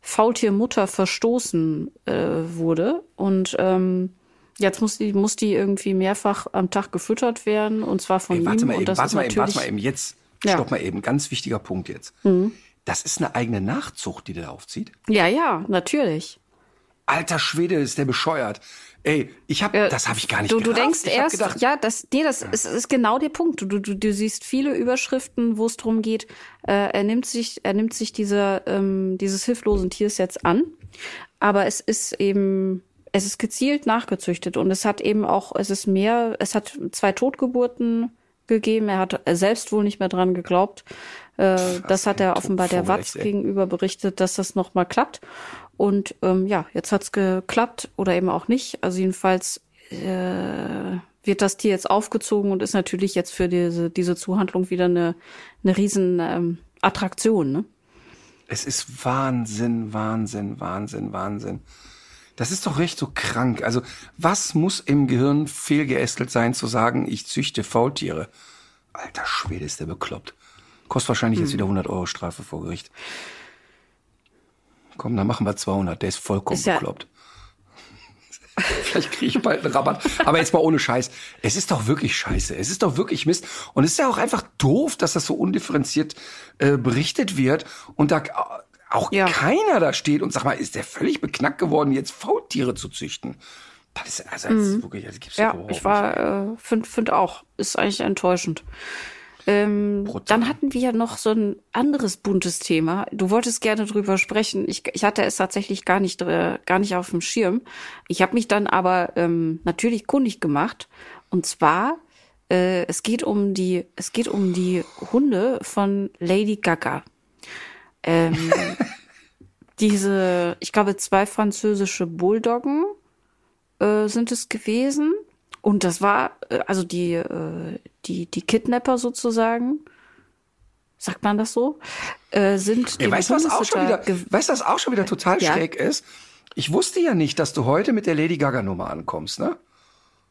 S2: Faultiermutter verstoßen äh, wurde. Und ähm, jetzt muss die, muss die irgendwie mehrfach am Tag gefüttert werden und zwar von
S3: Ey, warte
S2: ihm.
S3: mal
S2: und
S3: eben,
S2: das
S3: warte
S2: ist
S3: mal eben, warte
S2: natürlich
S3: mal eben. Jetzt,
S2: Ja. Mhm.
S3: stopp mal eben. Ganz wichtiger Punkt jetzt. Das ist eine eigene Nachzucht, die der aufzieht.
S2: ja, ja, natürlich.
S3: Alter Schwede, ist der bescheuert. Ey, ich hab,
S2: Äh,
S3: das habe ich gar nicht
S2: Du, du
S3: gerafft.
S2: denkst
S3: ich
S2: erst,
S3: gedacht,
S2: ja, das, nee, das ist, ist genau der Punkt. Du, du, du siehst viele Überschriften, wo es darum geht, äh, er nimmt sich, er nimmt sich dieser, ähm, dieses hilflosen Tiers jetzt an, aber es ist eben, es ist gezielt nachgezüchtet und es hat eben auch, es ist mehr, es hat zwei Totgeburten gegeben. Er hat selbst wohl nicht mehr dran geglaubt. Äh, das hat er offenbar der Watz
S3: echt,
S2: gegenüber berichtet, dass das noch mal klappt. Und ähm, ja, jetzt hat's geklappt oder eben auch nicht. Also jedenfalls äh, wird das Tier jetzt aufgezogen und ist natürlich jetzt für diese, diese Zuhandlung wieder eine, eine riesen ähm, Attraktion. Ne?
S3: es ist Wahnsinn, Wahnsinn, Wahnsinn, Wahnsinn. Das ist doch recht so krank. Also, was muss im Gehirn fehlgeästelt sein, zu sagen, ich züchte Faultiere? Alter Schwede, ist der bekloppt. Kostet wahrscheinlich
S2: Hm.
S3: jetzt wieder 100 Euro Strafe vor Gericht. Komm, dann machen wir 200. Der ist vollkommen
S2: Ist ja-
S3: bekloppt. [laughs] Vielleicht kriege ich bald einen Rabatt. Aber jetzt mal ohne Scheiß. Es ist doch wirklich scheiße. Es ist doch wirklich Mist. Und es ist ja auch einfach doof, dass das so undifferenziert äh, berichtet wird und da auch
S2: Ja.
S3: keiner da steht und sag mal, ist der völlig beknackt geworden, jetzt Faultiere zu züchten? Das ist also das ist wirklich, das gibt's
S2: Mhm. Ja,
S3: überhaupt
S2: ich war, äh, finde find auch, ist eigentlich enttäuschend. Ähm, dann hatten wir noch so ein anderes buntes Thema. Du wolltest gerne drüber sprechen. Ich, ich hatte es tatsächlich gar nicht, äh, gar nicht auf dem Schirm. Ich habe mich dann aber ähm, natürlich kundig gemacht. Und zwar, äh, es geht um die, es geht um die Hunde von Lady Gaga. Ähm, [laughs] diese, ich glaube, zwei französische Bulldoggen äh, sind es gewesen. Und das war, äh, also die, äh, die, die Kidnapper sozusagen, sagt man das so, äh, sind
S3: Ey, weißt du, was auch schon wieder, weißt was auch schon wieder total ja. schräg ist? Ich wusste ja nicht, dass du heute mit der Lady Gaga Nummer ankommst, ne?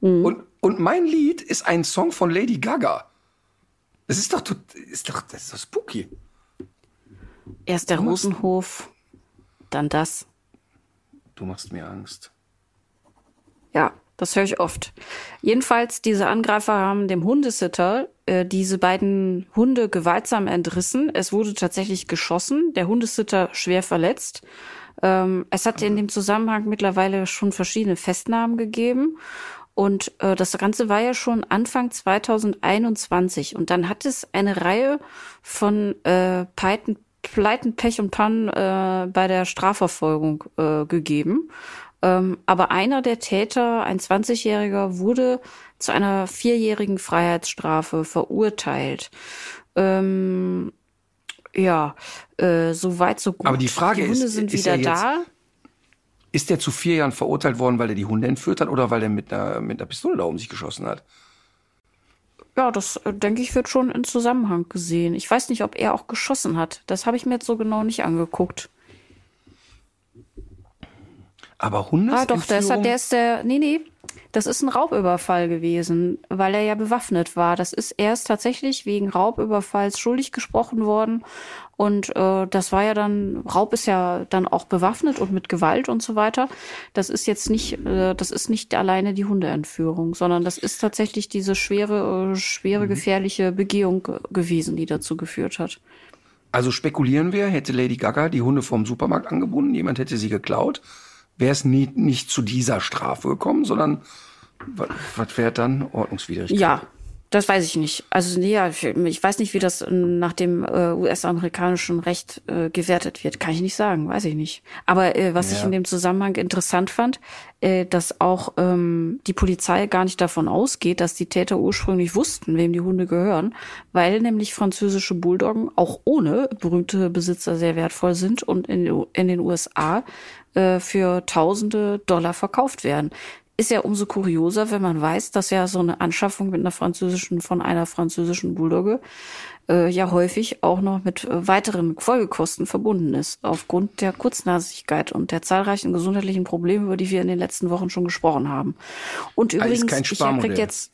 S3: Mhm. Und, und mein Lied ist ein Song von Lady Gaga. Das ist doch, ist doch, das ist doch spooky.
S2: Erst der Rosenhof, dann das.
S3: Du machst mir Angst.
S2: Ja, das höre ich oft. Jedenfalls, diese Angreifer haben dem Hundesitter äh, diese beiden Hunde gewaltsam entrissen. Es wurde tatsächlich geschossen, der Hundesitter schwer verletzt. Ähm, es hat in dem Zusammenhang mittlerweile schon verschiedene Festnahmen gegeben. Und äh, das Ganze war ja schon Anfang 2021. Und dann hat es eine Reihe von äh, Pleiten, Pleiten Pech und Pannen äh, bei der Strafverfolgung äh, gegeben. Ähm, aber einer der Täter, ein 20-Jähriger, wurde zu einer vierjährigen Freiheitsstrafe verurteilt. Ähm, ja, äh, so weit, so gut.
S3: Aber die Frage die Hunde ist,
S2: sind
S3: ist
S2: wieder da.
S3: Ist der zu vier Jahren verurteilt worden, weil er die Hunde entführt hat oder weil er mit einer, mit einer Pistole da um sich geschossen hat?
S2: Ja, das äh, denke ich wird schon in Zusammenhang gesehen. Ich weiß nicht, ob er auch geschossen hat. Das habe ich mir jetzt so genau nicht angeguckt.
S3: Aber Hundes
S2: Ah, doch, der ist, der ist der, nee, nee, das ist ein Raubüberfall gewesen, weil er ja bewaffnet war. Das ist erst tatsächlich wegen Raubüberfalls schuldig gesprochen worden. Und äh, das war ja dann, Raub ist ja dann auch bewaffnet und mit Gewalt und so weiter. Das ist jetzt nicht, äh, das ist nicht alleine die Hundeentführung, sondern das ist tatsächlich diese schwere, äh, schwere, mhm. gefährliche Begehung gewesen, die dazu geführt hat.
S3: Also spekulieren wir, hätte Lady Gaga die Hunde vom Supermarkt angebunden, jemand hätte sie geklaut wäre es nie, nicht zu dieser Strafe gekommen, sondern was, was wäre dann Ordnungswidrigkeit?
S2: Ja, das weiß ich nicht. Also nee, ich weiß nicht, wie das nach dem äh, US-amerikanischen Recht äh, gewertet wird. Kann ich nicht sagen, weiß ich nicht. Aber äh, was ja. ich in dem Zusammenhang interessant fand, äh, dass auch ähm, die Polizei gar nicht davon ausgeht, dass die Täter ursprünglich wussten, wem die Hunde gehören, weil nämlich französische Bulldoggen auch ohne berühmte Besitzer sehr wertvoll sind und in, in den USA äh, für Tausende Dollar verkauft werden. Ist ja umso kurioser, wenn man weiß, dass ja so eine Anschaffung mit einer französischen, von einer französischen Bulldogge äh, ja häufig auch noch mit äh, weiteren Folgekosten verbunden ist, aufgrund der Kurznasigkeit und der zahlreichen gesundheitlichen Probleme, über die wir in den letzten Wochen schon gesprochen haben. Und übrigens, ich krieg jetzt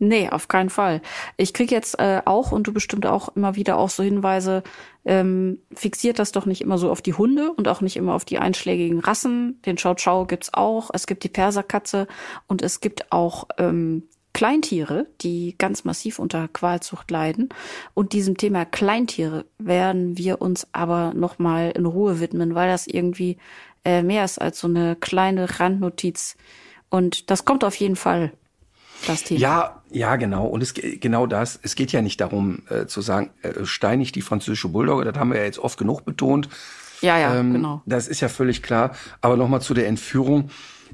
S2: Nee, auf keinen Fall. Ich krieg jetzt äh, auch, und du bestimmt auch immer wieder auch so Hinweise, ähm, fixiert das doch nicht immer so auf die Hunde und auch nicht immer auf die einschlägigen Rassen. Den Chow Chow gibt's auch, es gibt die Perserkatze und es gibt auch ähm, Kleintiere, die ganz massiv unter Qualzucht leiden. Und diesem Thema Kleintiere werden wir uns aber nochmal in Ruhe widmen, weil das irgendwie äh, mehr ist als so eine kleine Randnotiz. Und das kommt auf jeden Fall das Thema.
S3: Ja, ja, genau. Und es genau das. Es geht ja nicht darum äh, zu sagen, äh, steinig die französische Bulldogge. Das haben wir ja jetzt oft genug betont.
S2: Ja, ja, ähm, genau.
S3: Das ist ja völlig klar. Aber nochmal zu der Entführung.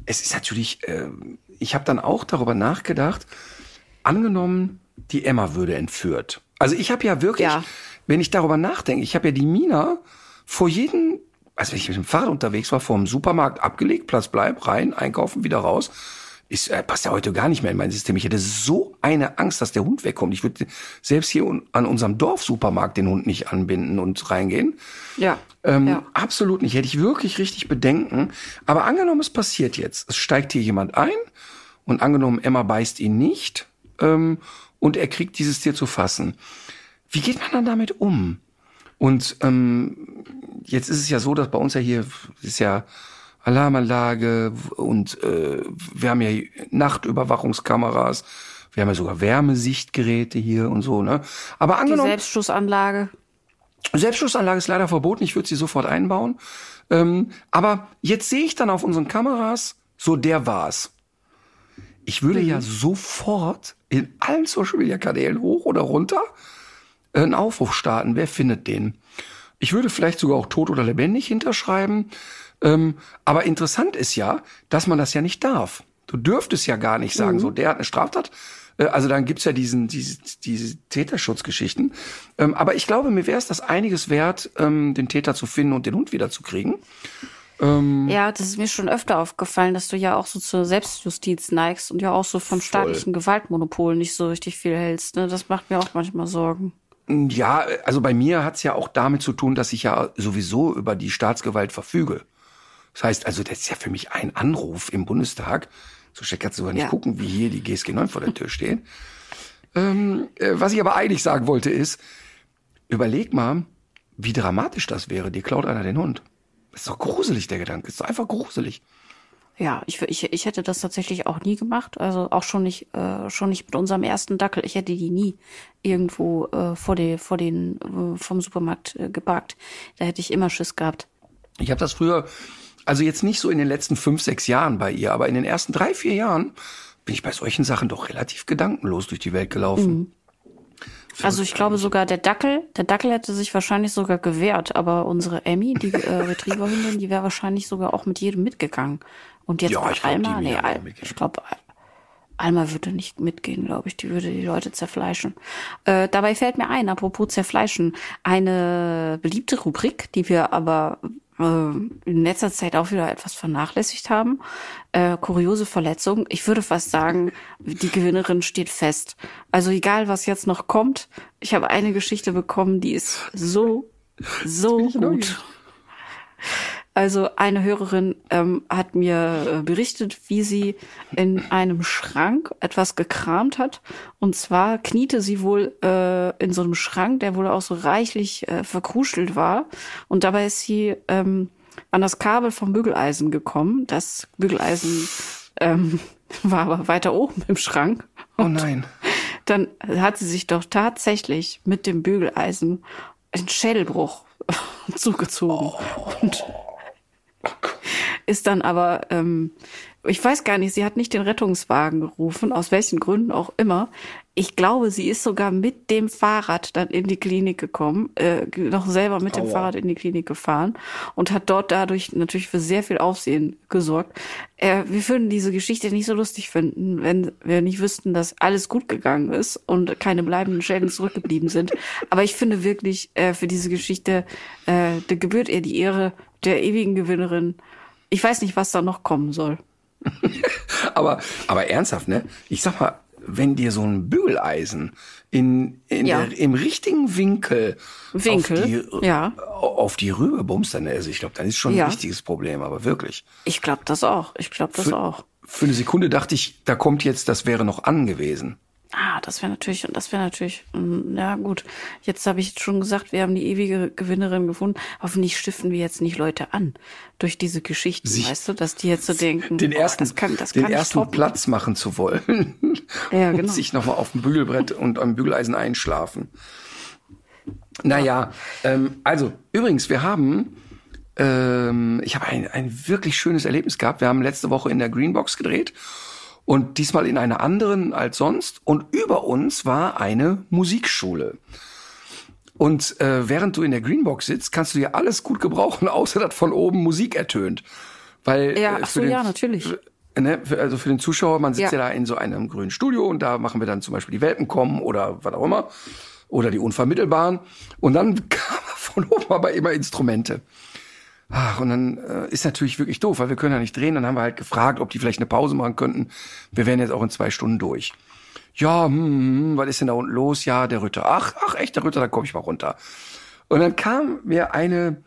S3: Es ist natürlich. Äh, ich habe dann auch darüber nachgedacht. Angenommen, die Emma würde entführt. Also ich habe ja wirklich, ja. wenn ich darüber nachdenke, ich habe ja die Mina vor jedem, also wenn ich mit dem Fahrrad unterwegs war, vor dem Supermarkt abgelegt, Platz bleib, rein, einkaufen, wieder raus ist, äh, passt ja heute gar nicht mehr in mein System. Ich hätte so eine Angst, dass der Hund wegkommt. Ich würde selbst hier an unserem Dorfsupermarkt den Hund nicht anbinden und reingehen.
S2: Ja,
S3: ähm,
S2: ja.
S3: Absolut nicht. Hätte ich wirklich richtig Bedenken. Aber angenommen, es passiert jetzt. Es steigt hier jemand ein und angenommen, Emma beißt ihn nicht ähm, und er kriegt dieses Tier zu fassen. Wie geht man dann damit um? Und ähm, jetzt ist es ja so, dass bei uns ja hier ist ja Alarmanlage und äh, wir haben ja Nachtüberwachungskameras. Wir haben ja sogar Wärmesichtgeräte hier und so, ne? Aber angenommen.
S2: Die Selbstschussanlage.
S3: Selbstschussanlage ist leider verboten. Ich würde sie sofort einbauen. Ähm, aber jetzt sehe ich dann auf unseren Kameras, so der war's. Ich würde mhm. ja sofort in allen Social Media Kanälen hoch oder runter einen Aufruf starten. Wer findet den? Ich würde vielleicht sogar auch tot oder lebendig hinterschreiben. Ähm, aber interessant ist ja, dass man das ja nicht darf. Du dürftest ja gar nicht sagen, mhm. so der hat eine Straftat. Äh, also dann gibt's ja diesen, diese, diese Täterschutzgeschichten. Ähm, aber ich glaube, mir wäre es das einiges wert, ähm, den Täter zu finden und den Hund wiederzukriegen. Ähm,
S2: Ja, das ist mir schon öfter aufgefallen, dass du ja auch so zur Selbstjustiz neigst und ja auch so vom staatlichen Gewaltmonopol nicht so richtig viel hältst. Ne? Das macht mir auch manchmal Sorgen.
S3: Ja, also bei mir hat's ja auch damit zu tun, dass ich ja sowieso über die Staatsgewalt verfüge. Das heißt, also das ist ja für mich ein Anruf im Bundestag. So schnell kannst du sogar nicht
S2: Ja.
S3: gucken, wie hier die GSG 9 vor der Tür [laughs] steht. ähm, äh, was ich aber eigentlich sagen wollte ist, überleg mal, wie dramatisch das wäre. Dir klaut einer den Hund. Das ist doch gruselig, der Gedanke. Das ist doch einfach gruselig.
S2: Ja, ich, ich, ich hätte das tatsächlich auch nie gemacht. Also auch schon nicht, äh, schon nicht mit unserem ersten Dackel. Ich hätte die nie irgendwo äh, vor, den vor den äh, vom Supermarkt äh, geparkt. Da hätte ich immer Schiss gehabt.
S3: Ich habe das früher, also jetzt nicht so in den letzten fünf, sechs Jahren bei ihr, aber in den ersten drei, vier Jahren bin ich bei solchen Sachen doch relativ gedankenlos durch die Welt gelaufen.
S2: Also ich glaube sogar der Dackel, der Dackel hätte sich wahrscheinlich sogar gewehrt, aber unsere Emmy, die äh, [laughs] Retrieverhündin, die wäre wahrscheinlich sogar auch mit jedem mitgegangen. Und jetzt
S3: Ja, ich glaub,
S2: Alma, nee, Al ich glaube, Alma würde nicht mitgehen, glaube ich. Die würde die Leute zerfleischen. Äh, dabei fällt mir ein, apropos zerfleischen, eine beliebte Rubrik, die wir aber in letzter Zeit auch wieder etwas vernachlässigt haben. Äh, kuriose Verletzung. Ich würde fast sagen, die Gewinnerin steht fest. Also egal, was jetzt noch kommt, ich habe eine Geschichte bekommen, die ist so, so gut. Also eine Hörerin ähm, hat mir äh, berichtet, wie sie in einem Schrank etwas gekramt hat. Und zwar kniete sie wohl äh, in so einem Schrank, der wohl auch so reichlich äh, verkruschelt war. Und dabei ist sie ähm, an das Kabel vom Bügeleisen gekommen. Das Bügeleisen ähm, [laughs] war aber weiter oben im Schrank.
S3: Oh nein.
S2: Dann hat sie sich doch tatsächlich mit dem Bügeleisen einen Schädelbruch [laughs] zugezogen. Und ist dann aber, ähm, ich weiß gar nicht, sie hat nicht den Rettungswagen gerufen, aus welchen Gründen auch immer. Ich glaube, sie ist sogar mit dem Fahrrad dann in die Klinik gekommen, äh, noch selber mit dem Fahrrad in die Klinik gefahren und hat dort dadurch natürlich für sehr viel Aufsehen gesorgt. Äh, wir würden diese Geschichte nicht so lustig finden, wenn wir nicht wüssten, dass alles gut gegangen ist und keine bleibenden Schäden zurückgeblieben sind. Aber ich finde wirklich, äh, für diese Geschichte, äh, gebührt ihr die Ehre der ewigen Gewinnerin. Ich weiß nicht, was da noch kommen soll. [laughs]
S3: Aber, aber ernsthaft, ne? Ich sag mal, wenn dir so ein Bügeleisen in, in
S2: Ja.
S3: der, im richtigen Winkel,
S2: Winkel,
S3: auf die,
S2: ja.
S3: auf die Rübe bumst, dann, also ich glaube, dann ist schon
S2: Ja.
S3: ein richtiges Problem, aber wirklich.
S2: Ich glaube das auch. Ich glaube das
S3: Für-
S2: auch.
S3: Für eine Sekunde dachte ich, da kommt jetzt, das wäre noch an gewesen.
S2: Ah, das wäre natürlich, das wäre natürlich, mm, ja gut. Jetzt habe ich schon gesagt, wir haben die ewige Gewinnerin gefunden. Hoffentlich stiften wir jetzt nicht Leute an durch diese Geschichten,
S3: Sie-
S2: weißt du, dass die jetzt so denken,
S3: Den
S2: boah,
S3: ersten,
S2: das kann, das
S3: den
S2: kann
S3: ersten. Platz machen zu wollen.
S2: Ja, [laughs]
S3: und
S2: genau.
S3: sich nochmal auf dem Bügelbrett und am Bügeleisen einschlafen. Naja, ähm, also übrigens, wir haben, ähm, ich habe ein, ein wirklich schönes Erlebnis gehabt. Wir haben letzte Woche in der Greenbox gedreht und diesmal in einer anderen als sonst. Und über uns war eine Musikschule. Und äh, während du in der Greenbox sitzt, kannst du ja alles gut gebrauchen, [laughs] außer dass von oben Musik ertönt. Weil,
S2: Ja,
S3: äh,
S2: ach
S3: für
S2: so,
S3: den,
S2: ja, natürlich.
S3: Ne, also für den Zuschauer, man sitzt ja.
S2: Ja.
S3: da in so einem grünen Studio und da machen wir dann zum Beispiel die Welpen kommen oder was auch immer. Oder die Unvermittelbaren. Und dann [laughs] kamen von oben aber immer Instrumente. Ach, und dann äh, ist natürlich wirklich doof, weil wir können ja nicht drehen. Dann haben wir halt gefragt, ob die vielleicht eine Pause machen könnten. Wir wären jetzt auch in zwei Stunden durch. Ja, hm, hm, was ist denn da unten los? Ja, der Ritter. Ach, ach, echt, der Ritter, da komme ich mal runter. Und dann kam mir eine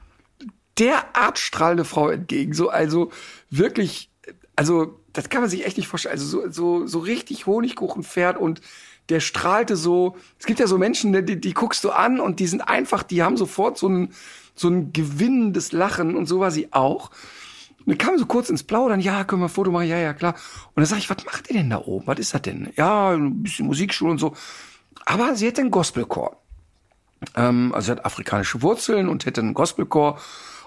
S3: derart strahlende Frau entgegen. So, also wirklich, also das kann man sich echt nicht vorstellen. Also so, so, so richtig Honigkuchenpferd und der strahlte so. Es gibt ja so Menschen, ne, die, die guckst du an und die sind einfach, die haben sofort so ein, so ein gewinnendes Lachen und so war sie auch. Und dann kam so kurz ins Plaudern, ja, können wir ein Foto machen, ja, ja, klar. Und dann sag ich, was macht ihr denn da oben? Was ist das denn? Ja, ein bisschen Musikschule und so. Aber sie hätte einen Gospelchor. Ähm, also sie hat afrikanische Wurzeln und hätte einen Gospelchor.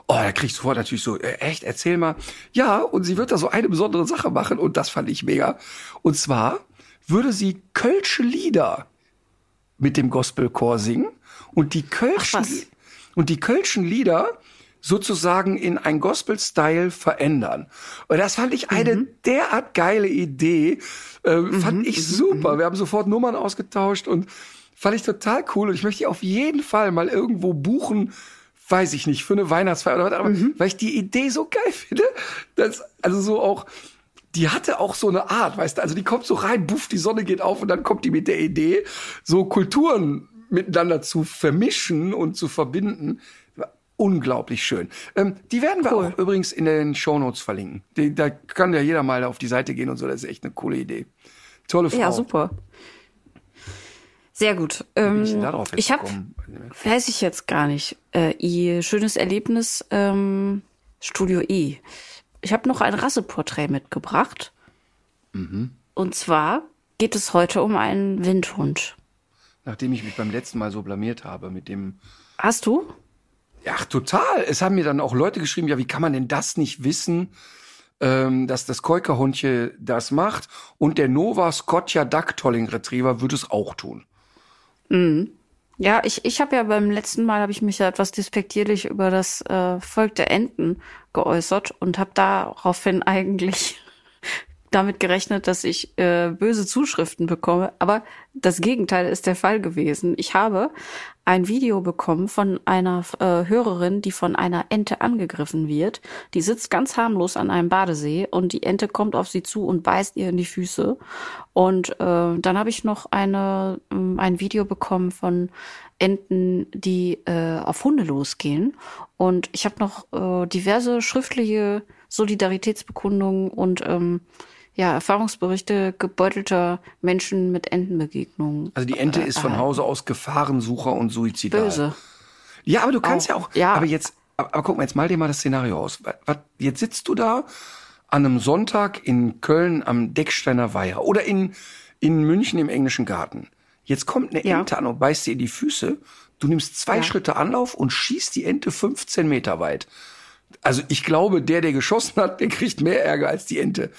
S3: Oh, da krieg ich sofort natürlich so, äh, echt, erzähl mal. Ja, und sie wird da so eine besondere Sache machen und das fand ich mega. Und zwar würde sie kölsche Lieder mit dem Gospelchor singen und die kölschen? Und die kölschen Lieder sozusagen in ein Gospel-Style verändern. Und das fand ich eine
S2: Mhm.
S3: derart geile Idee. Äh, fand ich super. Wir haben sofort Nummern ausgetauscht und fand ich total cool. Und ich möchte die auf jeden Fall mal irgendwo buchen weiß ich nicht, für eine Weihnachtsfeier oder was, aber
S2: Mhm.
S3: weil ich die Idee so geil finde, dass, also so auch, die hatte auch so eine Art, weißt du, also die kommt so rein, buff, die Sonne geht auf und dann kommt die mit der Idee, so Kulturen miteinander zu vermischen und zu verbinden. Unglaublich schön. Ähm, die werden wir auch übrigens in den Shownotes verlinken. Die, da kann ja jeder mal auf die Seite gehen und so, das ist echt eine coole Idee. Tolle Frau.
S2: Ja, super. Sehr gut. Ähm,
S3: ich
S2: habe, weiß ich jetzt gar nicht, äh, ihr schönes Erlebnis ähm, Studio E. Ich habe noch ein Rasseporträt mitgebracht.
S3: Mhm.
S2: Und zwar geht es heute um einen Windhund.
S3: Nachdem ich mich beim letzten Mal so blamiert habe mit dem
S2: Hast du?
S3: Ja, total. Es haben mir dann auch Leute geschrieben, ja, wie kann man denn das nicht wissen, ähm, dass das Keukerhundchen das macht und der Nova Scotia Duck Tolling Retriever würde es auch tun.
S2: Ja, ich, ich habe ja beim letzten Mal habe ich mich ja etwas despektierlich über das äh, Volk der Enten geäußert und habe daraufhin [laughs] eigentlich damit gerechnet, dass ich äh, böse Zuschriften bekomme. Aber das Gegenteil ist der Fall gewesen. Ich habe ein Video bekommen von einer äh, Hörerin, die von einer Ente angegriffen wird. Die sitzt ganz harmlos an einem Badesee und die Ente kommt auf sie zu und beißt ihr in die Füße. Und äh, dann habe ich noch eine, ähm, ein Video bekommen von Enten, die äh, auf Hunde losgehen. Und ich habe noch äh, diverse schriftliche Solidaritätsbekundungen und ähm, ja, Erfahrungsberichte gebeutelter Menschen mit Entenbegegnungen.
S3: Also die Ente ist von Hause aus Gefahrensucher und suizidal.
S2: Böse.
S3: Ja, aber du kannst
S2: Auch,
S3: ja auch.
S2: ja.
S3: Aber jetzt, aber, aber guck mal, jetzt mal dir mal das Szenario aus. Was, was, jetzt sitzt du da an einem Sonntag in Köln am Decksteiner Weiher oder in, in München im englischen Garten. Jetzt kommt eine
S2: Ja.
S3: Ente an und beißt dir in die Füße. Du nimmst zwei
S2: Ja.
S3: Schritte Anlauf und schießt die Ente 15 Meter weit. Also ich glaube, der, der geschossen hat, der kriegt mehr Ärger als die Ente.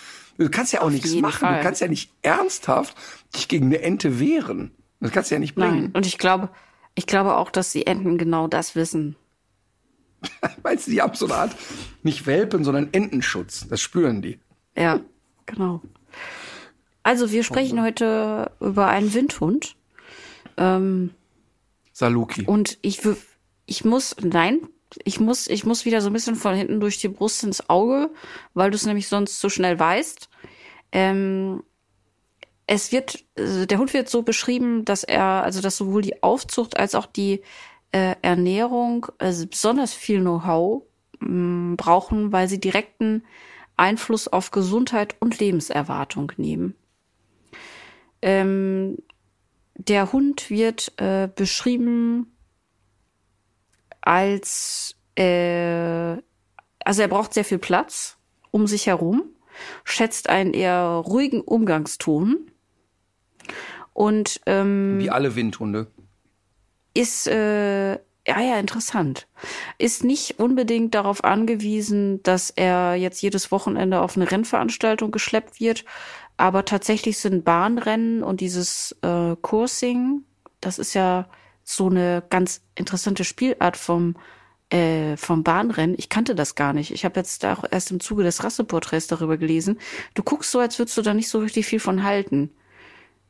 S3: Du kannst ja auch nichts
S2: jeden
S3: machen.
S2: Fall.
S3: Du kannst ja nicht ernsthaft dich gegen eine Ente wehren. Das kannst du ja nicht bringen.
S2: Nein. Und ich glaube, ich glaube auch, dass die Enten genau das wissen. [laughs]
S3: Meinst du, die haben so eine Art, nicht Welpen, sondern Entenschutz. Das spüren die.
S2: Ja, genau. Also wir sprechen heute über einen Windhund. Ähm,
S3: Saluki.
S2: und ich, ich muss, nein, ich muss, ich muss wieder so ein bisschen von hinten durch die Brust ins Auge, weil du es nämlich sonst zu schnell weißt. Ähm, es wird, äh, der Hund wird so beschrieben, dass er, also dass sowohl die Aufzucht als auch die äh, Ernährung also besonders viel Know-how mh, brauchen, weil sie direkten Einfluss auf Gesundheit und Lebenserwartung nehmen. Ähm, der Hund wird äh, beschrieben als, äh, also er braucht sehr viel Platz um sich herum, schätzt einen eher ruhigen Umgangston und ähm,
S3: Wie alle Windhunde.
S2: ist äh, ja ja interessant. Ist nicht unbedingt darauf angewiesen, dass er jetzt jedes Wochenende auf eine Rennveranstaltung geschleppt wird, aber tatsächlich sind Bahnrennen und dieses äh, Coursing, das ist ja so eine ganz interessante Spielart vom äh, vom Bahnrennen. Ich kannte das gar nicht. Ich habe jetzt auch erst im Zuge des Rasseporträts darüber gelesen. Du guckst so, als würdest du da nicht so richtig viel von halten.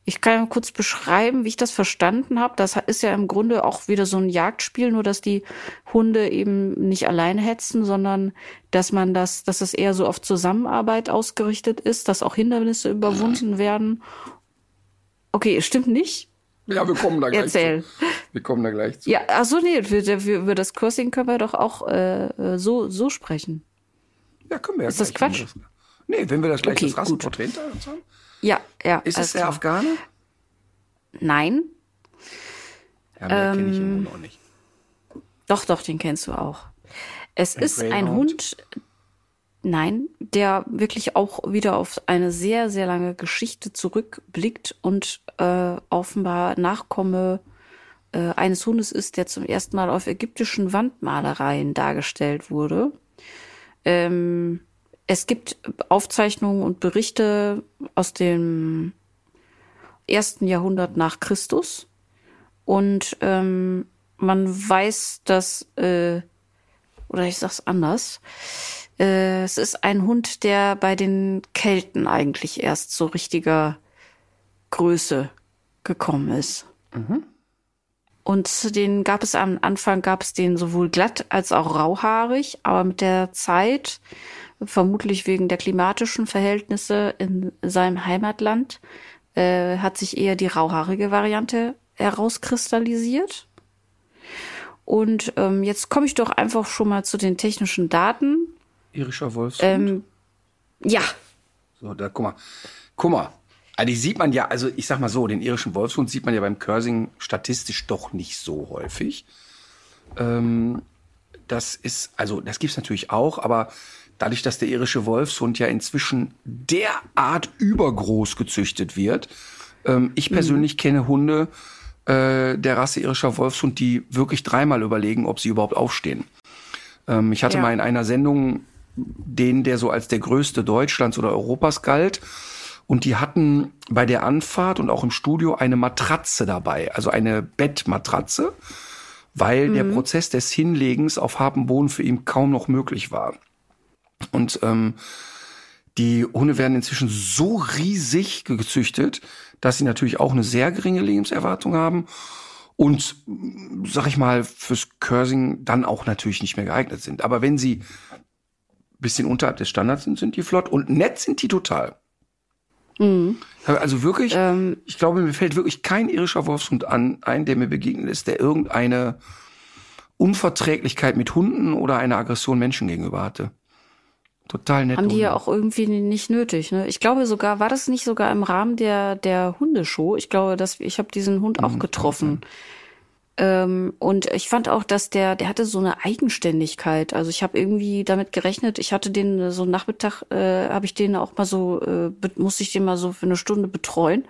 S2: Ich kann ja kurz beschreiben, wie ich das verstanden habe. Das ist ja im Grunde auch wieder so ein Jagdspiel, nur dass die Hunde eben nicht alleine hetzen, sondern dass man das, dass es eher so auf Zusammenarbeit ausgerichtet ist, dass auch Hindernisse überwunden werden. Okay, stimmt nicht?
S3: Ja, wir kommen da gleich
S2: Erzähl.
S3: zu. Wir kommen da gleich zu.
S2: Ja, ach so, nee, über das Coursing können wir doch auch äh, so, so sprechen.
S3: Ja, können wir ja
S2: Ist das
S3: gleich,
S2: Quatsch?
S3: das- Nee, wenn wir das gleich
S2: Okay,
S3: das. Rassenporträt haben.
S2: Ja, ja.
S3: Ist es der
S2: klar.
S3: Afghane?
S2: Nein.
S3: Ja, mehr kenne ich
S2: Ähm,
S3: ihn wohl noch nicht.
S2: Doch, doch, den kennst du auch. Es
S3: Ein
S2: ist ein
S3: Greyhound?
S2: Hund, nein, der wirklich auch wieder auf eine sehr, sehr lange Geschichte zurückblickt und äh, offenbar Nachkomme äh, eines Hundes ist, der zum ersten Mal auf ägyptischen Wandmalereien dargestellt wurde. Ähm, es gibt Aufzeichnungen und Berichte aus dem ersten Jahrhundert nach Christus. Und ähm, man weiß, dass, äh, oder ich sag's anders, äh, es ist ein Hund, der bei den Kelten eigentlich erst zu richtiger Größe gekommen ist. Und den gab es am Anfang, gab es den sowohl glatt als auch rauhaarig, aber mit der Zeit, vermutlich wegen der klimatischen Verhältnisse in seinem Heimatland, äh, hat sich eher die rauhaarige Variante herauskristallisiert. Und ähm, jetzt komme ich doch einfach schon mal zu den technischen Daten.
S3: Irischer Wolfshund.
S2: Ähm, ja,
S3: So, da guck mal. Guck mal. Also die sieht man ja, also ich sag mal so, den irischen Wolfshund sieht man ja beim Cursing statistisch doch nicht so häufig. Ähm, das ist, also das gibt's natürlich auch, aber dadurch, dass der irische Wolfshund ja inzwischen derart übergroß gezüchtet wird, ähm, ich persönlich kenne Hunde äh, der Rasse irischer Wolfshund, die wirklich dreimal überlegen, ob sie überhaupt aufstehen. Ähm, ich hatte
S2: Ja.
S3: mal in einer Sendung den, der so als der größte Deutschlands oder Europas galt. Und die hatten bei der Anfahrt und auch im Studio eine Matratze dabei, also eine Bettmatratze, weil der Prozess des Hinlegens auf hartem Boden für ihn kaum noch möglich war. Und ähm, die Hunde werden inzwischen so riesig gezüchtet, dass sie natürlich auch eine sehr geringe Lebenserwartung haben und, sag ich mal, fürs Cursing dann auch natürlich nicht mehr geeignet sind. Aber wenn sie bisschen unterhalb des Standards sind, sind die flott und nett sind die total. Also wirklich,
S2: Ähm.
S3: ich glaube, mir fällt wirklich kein irischer Wolfshund an, ein, der mir begegnet ist, der irgendeine Unverträglichkeit mit Hunden oder eine Aggression Menschen gegenüber hatte. Total nett.
S2: haben die ja
S3: Hunde.
S2: auch irgendwie nicht nötig. Ne? Ich glaube sogar, war das nicht sogar im Rahmen der der Hundeshow? Ich glaube, dass ich habe diesen Hund
S3: Mhm,
S2: auch getroffen. Ähm, und ich fand auch, dass der, der hatte so eine Eigenständigkeit. Also ich habe irgendwie damit gerechnet. Ich hatte den so Nachmittag, äh, habe ich den auch mal so, äh, musste ich den mal so für eine Stunde betreuen.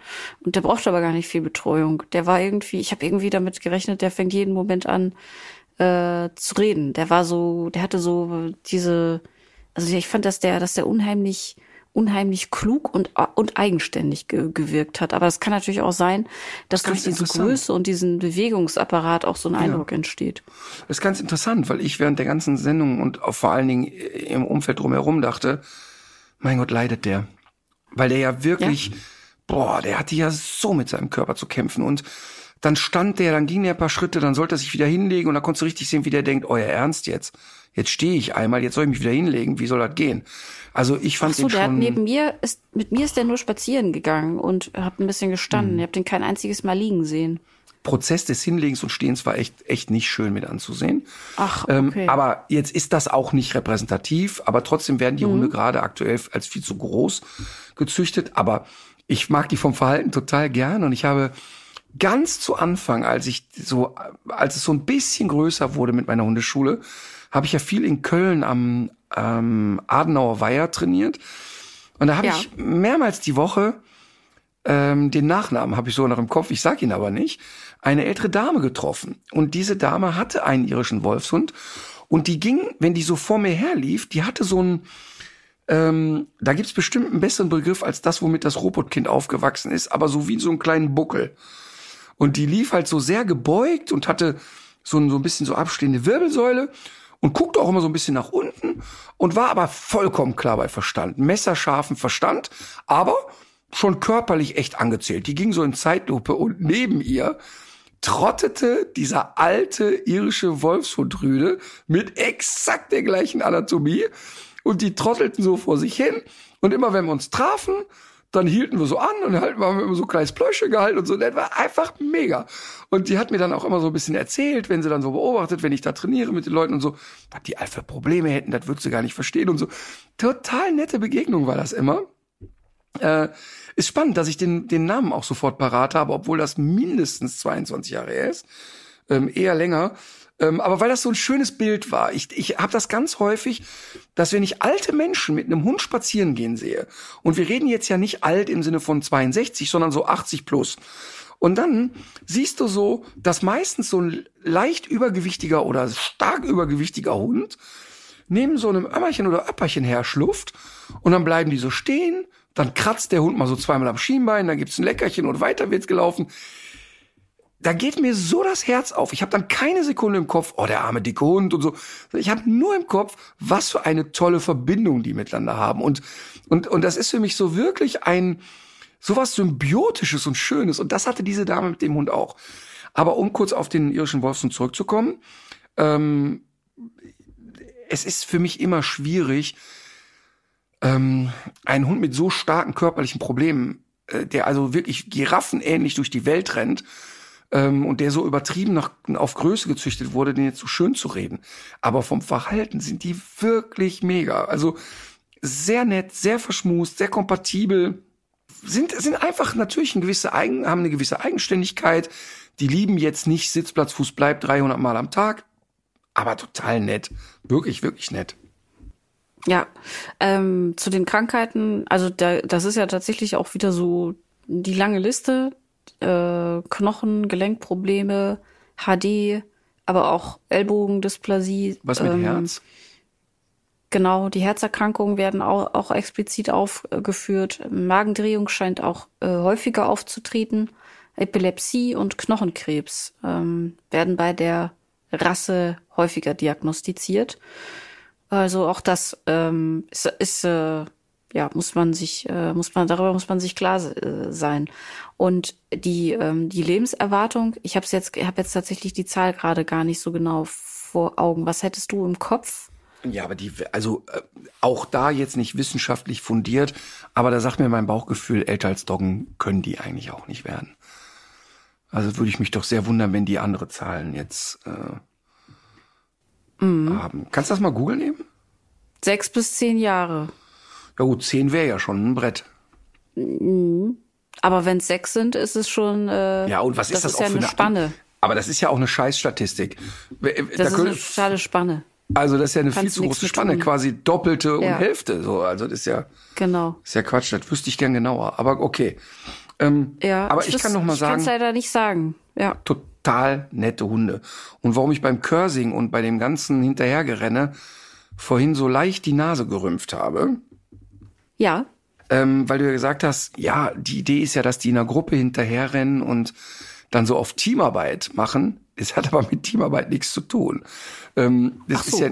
S2: Und der brauchte aber gar nicht viel Betreuung. Der war irgendwie, ich habe irgendwie damit gerechnet, der fängt jeden Moment an äh, zu reden. Der war so, der hatte so diese, also ich fand, dass der, dass der unheimlich, unheimlich klug und, und eigenständig ge gewirkt hat. Aber es kann natürlich auch sein, dass
S3: Das
S2: durch diese. Größe und diesen Bewegungsapparat auch so ein Eindruck entsteht.
S3: Das ist ganz interessant, weil ich während der ganzen Sendung und vor allen Dingen im Umfeld drumherum dachte, mein Gott, leidet der. Weil der ja wirklich, boah, der hatte ja so mit seinem Körper zu kämpfen und dann stand der, dann ging der ein paar Schritte, dann sollte er sich wieder hinlegen und da konntest du richtig sehen, wie der denkt, euer Ernst jetzt? Jetzt stehe ich einmal, jetzt soll ich mich wieder hinlegen, wie soll das gehen? Also ich fand
S2: so,
S3: den
S2: der hat
S3: schon,
S2: neben mir, ist, mit mir ist der nur spazieren gegangen und hat ein bisschen
S3: Mhm.
S2: gestanden. Ich habe den kein einziges Mal liegen sehen.
S3: Prozess des Hinlegens und Stehens war echt, echt nicht schön mit anzusehen.
S2: Ach,
S3: Ähm,
S2: okay.
S3: aber jetzt ist das auch nicht repräsentativ, aber trotzdem werden
S2: Mhm.
S3: die Hunde gerade aktuell als viel zu groß gezüchtet. Aber ich mag die vom Verhalten total gern und ich habe ganz zu Anfang, als ich so, als es so ein bisschen größer wurde mit meiner Hundeschule, habe ich ja viel in Köln am ähm, Adenauer Weiher trainiert. Und da habe
S2: Ja.
S3: ich mehrmals die Woche ähm, den Nachnamen habe ich so noch im Kopf, ich sag ihn aber nicht, eine ältere Dame getroffen. Und diese Dame hatte einen irischen Wolfshund. Und die ging, wenn die so vor mir herlief, die hatte so ein, ähm, da gibt's bestimmt einen besseren Begriff als das, womit das Robotkind aufgewachsen ist, aber so wie so einen kleinen Buckel. Und die lief halt so sehr gebeugt und hatte so ein, so ein bisschen so abstehende Wirbelsäule und guckte auch immer so ein bisschen nach unten und war aber vollkommen klar bei Verstand. Messerscharfen Verstand, aber schon körperlich echt angezählt. Die ging so in Zeitlupe und neben ihr trottete dieser alte irische Wolfshundrüde mit exakt der gleichen Anatomie und die trottelten so vor sich hin und immer wenn wir uns trafen, dann hielten wir so an und halt haben wir immer so ein kleines Pläuschchen gehalten und so. Das war einfach mega. Und die hat mir dann auch immer so ein bisschen erzählt, wenn sie dann so beobachtet, wenn ich da trainiere mit den Leuten und so, was die all für Probleme hätten, das würdest du gar nicht verstehen und so. Total nette Begegnung war das immer. Äh, ist spannend, dass ich den, den Namen auch sofort parat habe, obwohl das mindestens 22 Jahre her ist. Ähm, eher länger. Ähm, aber weil das so ein schönes Bild war. Ich, ich habe das ganz häufig, dass wenn ich alte Menschen mit einem Hund spazieren gehen sehe, und wir reden jetzt ja nicht alt im Sinne von 62, sondern so 80 plus. Und dann siehst du so, dass meistens so ein leicht übergewichtiger oder stark übergewichtiger Hund neben so einem Ömmerchen oder Öpperchen her schlufft und dann bleiben die so stehen, dann kratzt der Hund mal so zweimal am Schienbein, dann gibt's ein Leckerchen und weiter wird's gelaufen. Da geht mir so das Herz auf. Ich habe dann keine Sekunde im Kopf, oh, der arme dicke Hund und so. Ich habe nur im Kopf, was für eine tolle Verbindung die miteinander haben. Und, und, und das ist für mich so wirklich ein, sowas Symbiotisches und Schönes. Und das hatte diese Dame mit dem Hund auch. Aber um kurz auf den irischen Wolfshund zurückzukommen, ähm, es ist für mich immer schwierig, ähm, einen Hund mit so starken körperlichen Problemen, äh, der also wirklich giraffenähnlich durch die Welt rennt, ähm, und der so übertrieben nach, auf Größe gezüchtet wurde, den jetzt so schön zu reden. Aber vom Verhalten sind die wirklich mega. Also sehr nett, sehr verschmust, sehr kompatibel. Sind, sind einfach natürlich eine gewisse Eigen, haben eine gewisse Eigenständigkeit. Die lieben jetzt nicht Sitzplatz, Fuß bleibt 300 Mal am Tag. Aber total nett. Wirklich, wirklich nett.
S2: Ja, ähm, zu den Krankheiten, also da, das ist ja tatsächlich auch wieder so die lange Liste, äh, Knochen, Gelenkprobleme, HD, aber auch Ellbogendysplasie.
S3: Was mit ähm, Herz?
S2: Genau, die Herzerkrankungen werden auch, auch explizit aufgeführt. Magendrehung scheint auch äh, häufiger aufzutreten. Epilepsie und Knochenkrebs ähm, werden bei der Rasse häufiger diagnostiziert. Also auch das ähm, ist, ist äh, ja, muss man sich, äh, muss man, darüber muss man sich klar äh, sein. Und die, ähm, die Lebenserwartung, ich habe jetzt, ich habe jetzt tatsächlich die Zahl gerade gar nicht so genau vor Augen. Was hättest du im Kopf?
S3: Ja, aber die, also äh, auch da jetzt nicht wissenschaftlich fundiert, aber da sagt mir mein Bauchgefühl, älter als Doggen können die eigentlich auch nicht werden. Also würde ich mich doch sehr wundern, wenn die andere Zahlen jetzt äh, mhm. haben. Kannst du das mal googeln eben?
S2: Sechs bis zehn Jahre.
S3: Ja gut, zehn wäre ja schon ein Brett.
S2: Mhm. Aber wenn es sechs sind, ist es schon. Äh,
S3: ja, und was ist das,
S2: das
S3: ist
S2: auch ja für eine Spanne?
S3: Aber das ist ja auch eine Scheißstatistik.
S2: Das da ist eine totale Spanne.
S3: Also das ist ja eine Kannst viel zu große Spanne, quasi doppelte ja. und Hälfte. So, also das ist ja
S2: genau.
S3: Ist ja Quatsch. Das wüsste ich gern genauer. Aber okay. Ähm,
S2: ja,
S3: aber ich, ich kann noch mal sagen. Ich
S2: kann leider nicht sagen. Ja.
S3: Total nette Hunde. Und warum ich beim Cursing und bei dem ganzen Hinterhergerenne vorhin so leicht die Nase gerümpft habe,
S2: ja.
S3: Ähm, weil du ja gesagt hast, ja, die Idee ist ja, dass die in einer Gruppe hinterherrennen und dann so auf Teamarbeit machen. Es hat aber mit Teamarbeit nichts zu tun. Ähm, das so. ist ja,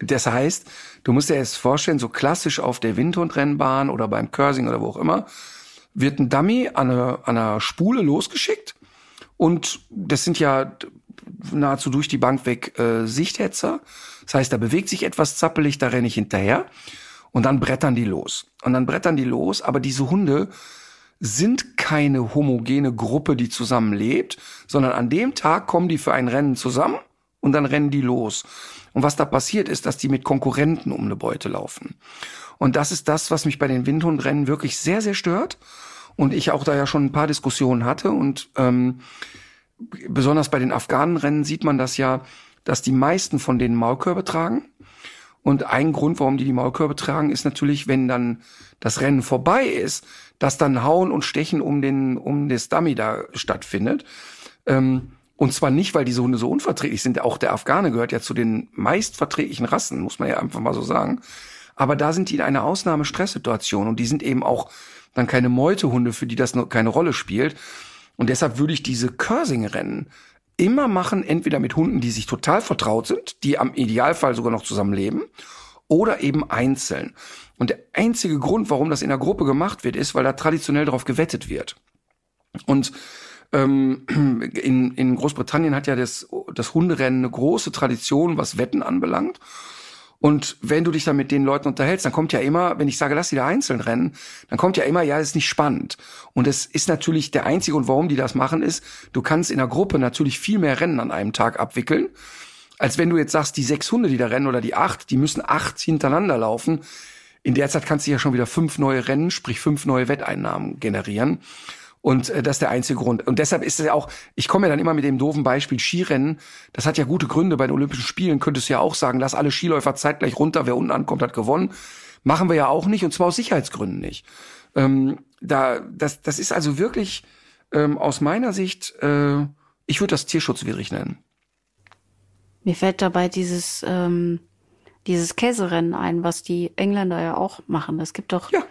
S3: das heißt, du musst dir jetzt vorstellen, so klassisch auf der Windhundrennbahn oder beim Cursing oder wo auch immer, wird ein Dummy an einer, an einer Spule losgeschickt und das sind ja nahezu durch die Bank weg äh, Sichthetzer. Das heißt, da bewegt sich etwas zappelig, da renne ich hinterher. Und dann brettern die los. Und dann brettern die los, aber diese Hunde sind keine homogene Gruppe, die zusammenlebt, sondern an dem Tag kommen die für ein Rennen zusammen und dann rennen die los. Und was da passiert ist, dass die mit Konkurrenten um eine Beute laufen. Und das ist das, was mich bei den Windhundrennen wirklich sehr, sehr stört. Und ich auch da ja schon ein paar Diskussionen hatte. Und ähm, besonders bei den Afghanenrennen sieht man das ja, dass die meisten von denen Maulkörbe tragen. Und ein Grund, warum die die Maulkörbe tragen, ist natürlich, wenn dann das Rennen vorbei ist, dass dann Hauen und Stechen um den um das Dummy da stattfindet. Ähm, und zwar nicht, weil diese Hunde so unverträglich sind. Auch der Afghane gehört ja zu den meistverträglichen Rassen, muss man ja einfach mal so sagen. Aber da sind die in einer Ausnahmestresssituation und die sind eben auch dann keine Meutehunde, für die das keine Rolle spielt. Und deshalb würde ich diese Cursing-Rennen immer machen, entweder mit Hunden, die sich total vertraut sind, die am Idealfall sogar noch zusammen leben, oder eben einzeln. Und der einzige Grund, warum das in der Gruppe gemacht wird, ist, weil da traditionell darauf gewettet wird. Und ähm, in, in Großbritannien hat ja das, das Hunderennen eine große Tradition, was Wetten anbelangt. Und wenn du dich dann mit den Leuten unterhältst, dann kommt ja immer, wenn ich sage, lass die da einzeln rennen, dann kommt ja immer, ja, das ist nicht spannend. Und es ist natürlich der einzige Grund, warum die das machen, ist, du kannst in der Gruppe natürlich viel mehr Rennen an einem Tag abwickeln, als wenn du jetzt sagst, die sechs Hunde, die da rennen oder die acht, die müssen acht hintereinander laufen. In der Zeit kannst du ja schon wieder fünf neue Rennen, sprich fünf neue Wetteinnahmen generieren. Und äh, das ist der einzige Grund. Und deshalb ist es ja auch, ich komme ja dann immer mit dem doofen Beispiel Skirennen. Das hat ja gute Gründe. Bei den Olympischen Spielen könntest du ja auch sagen, lass alle Skiläufer zeitgleich runter. Wer unten ankommt, hat gewonnen. Machen wir ja auch nicht und zwar aus Sicherheitsgründen nicht. Ähm, da, das, das ist also wirklich ähm, aus meiner Sicht, äh, ich würde das tierschutzwidrig nennen.
S2: Mir fällt dabei dieses, ähm, dieses Käserennen ein, was die Engländer ja auch machen. Es gibt doch, ja.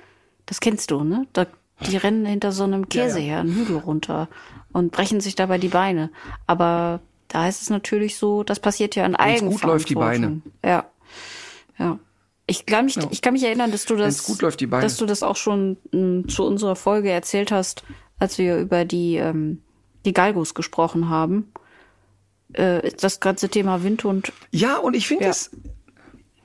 S2: das kennst du, ne? Da die rennen hinter so einem Käse ja, ja. her, einen Hügel runter und brechen sich dabei die Beine. Aber da ist es natürlich so, das passiert ja in Eigenverantwortung. gut läuft die Beine. Ja. Ja. Ich kann mich, ja. ich kann mich erinnern, dass du das, dass du das auch schon m, hm, zu unserer Folge erzählt hast, als wir über die, ähm, die Galgos gesprochen haben. Äh, das ganze Thema Windhund.
S3: Ja, und ich finde
S2: Ja.
S3: es,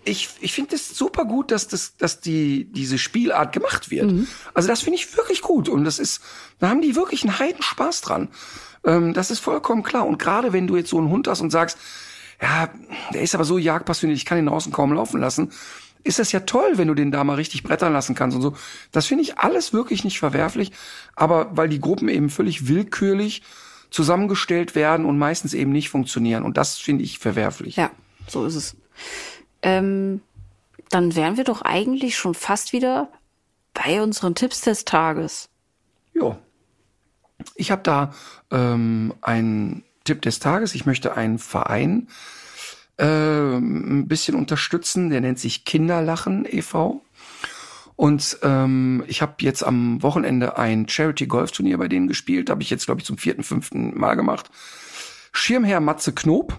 S3: ich, ich finde es super gut, dass das, dass die, diese Spielart gemacht wird.
S2: Mhm.
S3: Also das finde ich wirklich gut. Und das ist, da haben die wirklich einen Heidenspaß dran. Ähm, das ist vollkommen klar. Und gerade wenn du jetzt so einen Hund hast und sagst, ja, der ist aber so jagdpassioniert, ich kann ihn draußen kaum laufen lassen, ist das ja toll, wenn du den da mal richtig brettern lassen kannst und so. Das finde ich alles wirklich nicht verwerflich. Aber weil die Gruppen eben völlig willkürlich zusammengestellt werden und meistens eben nicht funktionieren. Und das finde ich verwerflich.
S2: Ja, so ist es. Ähm, dann wären wir doch eigentlich schon fast wieder bei unseren Tipps des Tages.
S3: Jo. Ich habe da ähm, einen Tipp des Tages. Ich möchte einen Verein ähm, ein bisschen unterstützen. Der nennt sich Kinderlachen e.V. Und ähm, ich habe jetzt am Wochenende ein Charity-Golf-Turnier bei denen gespielt. Habe ich jetzt, glaube ich, zum vierten, fünften Mal gemacht. Schirmherr Matze Knob,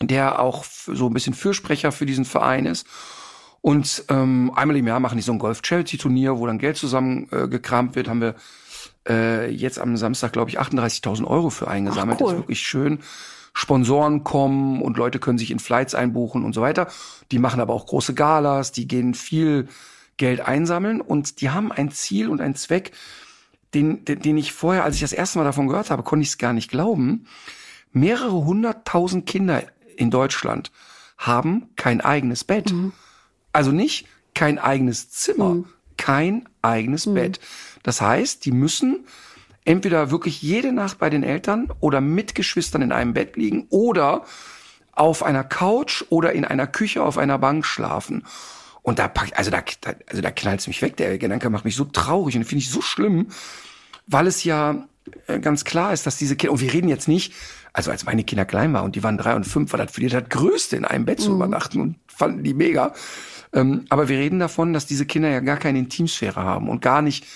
S3: der auch so ein bisschen Fürsprecher für diesen Verein ist. Und ähm, einmal im Jahr machen die so ein Golf-Charity-Turnier, wo dann Geld zusammen äh, wird. Haben wir äh, jetzt am Samstag, glaube ich, 38.000 Euro für eingesammelt.
S2: Ach, cool.
S3: Das ist wirklich schön. Sponsoren kommen und Leute können sich in Flights einbuchen und so weiter. Die machen aber auch große Galas, die gehen viel Geld einsammeln und die haben ein Ziel und einen Zweck, den, den, den ich vorher, als ich das erste Mal davon gehört habe, konnte ich es gar nicht glauben. Mehrere hunderttausend Kinder in Deutschland haben kein eigenes Bett. Also nicht kein eigenes Zimmer, kein eigenes Bett. Das heißt, die müssen entweder wirklich jede Nacht bei den Eltern oder mit Geschwistern in einem Bett liegen oder auf einer Couch oder in einer Küche auf einer Bank schlafen. Und da pack, also da, da also da knallt's mich weg. Der Gedanke macht mich so traurig und finde ich so schlimm, weil es ja äh, ganz klar ist, dass diese Kinder, und wir reden jetzt nicht, also als meine Kinder klein waren und die waren drei und fünf, war das für die das Größte, in einem Bett zu übernachten und fanden die mega. Ähm, aber wir reden davon, dass diese Kinder ja gar keine Intimsphäre haben und gar nicht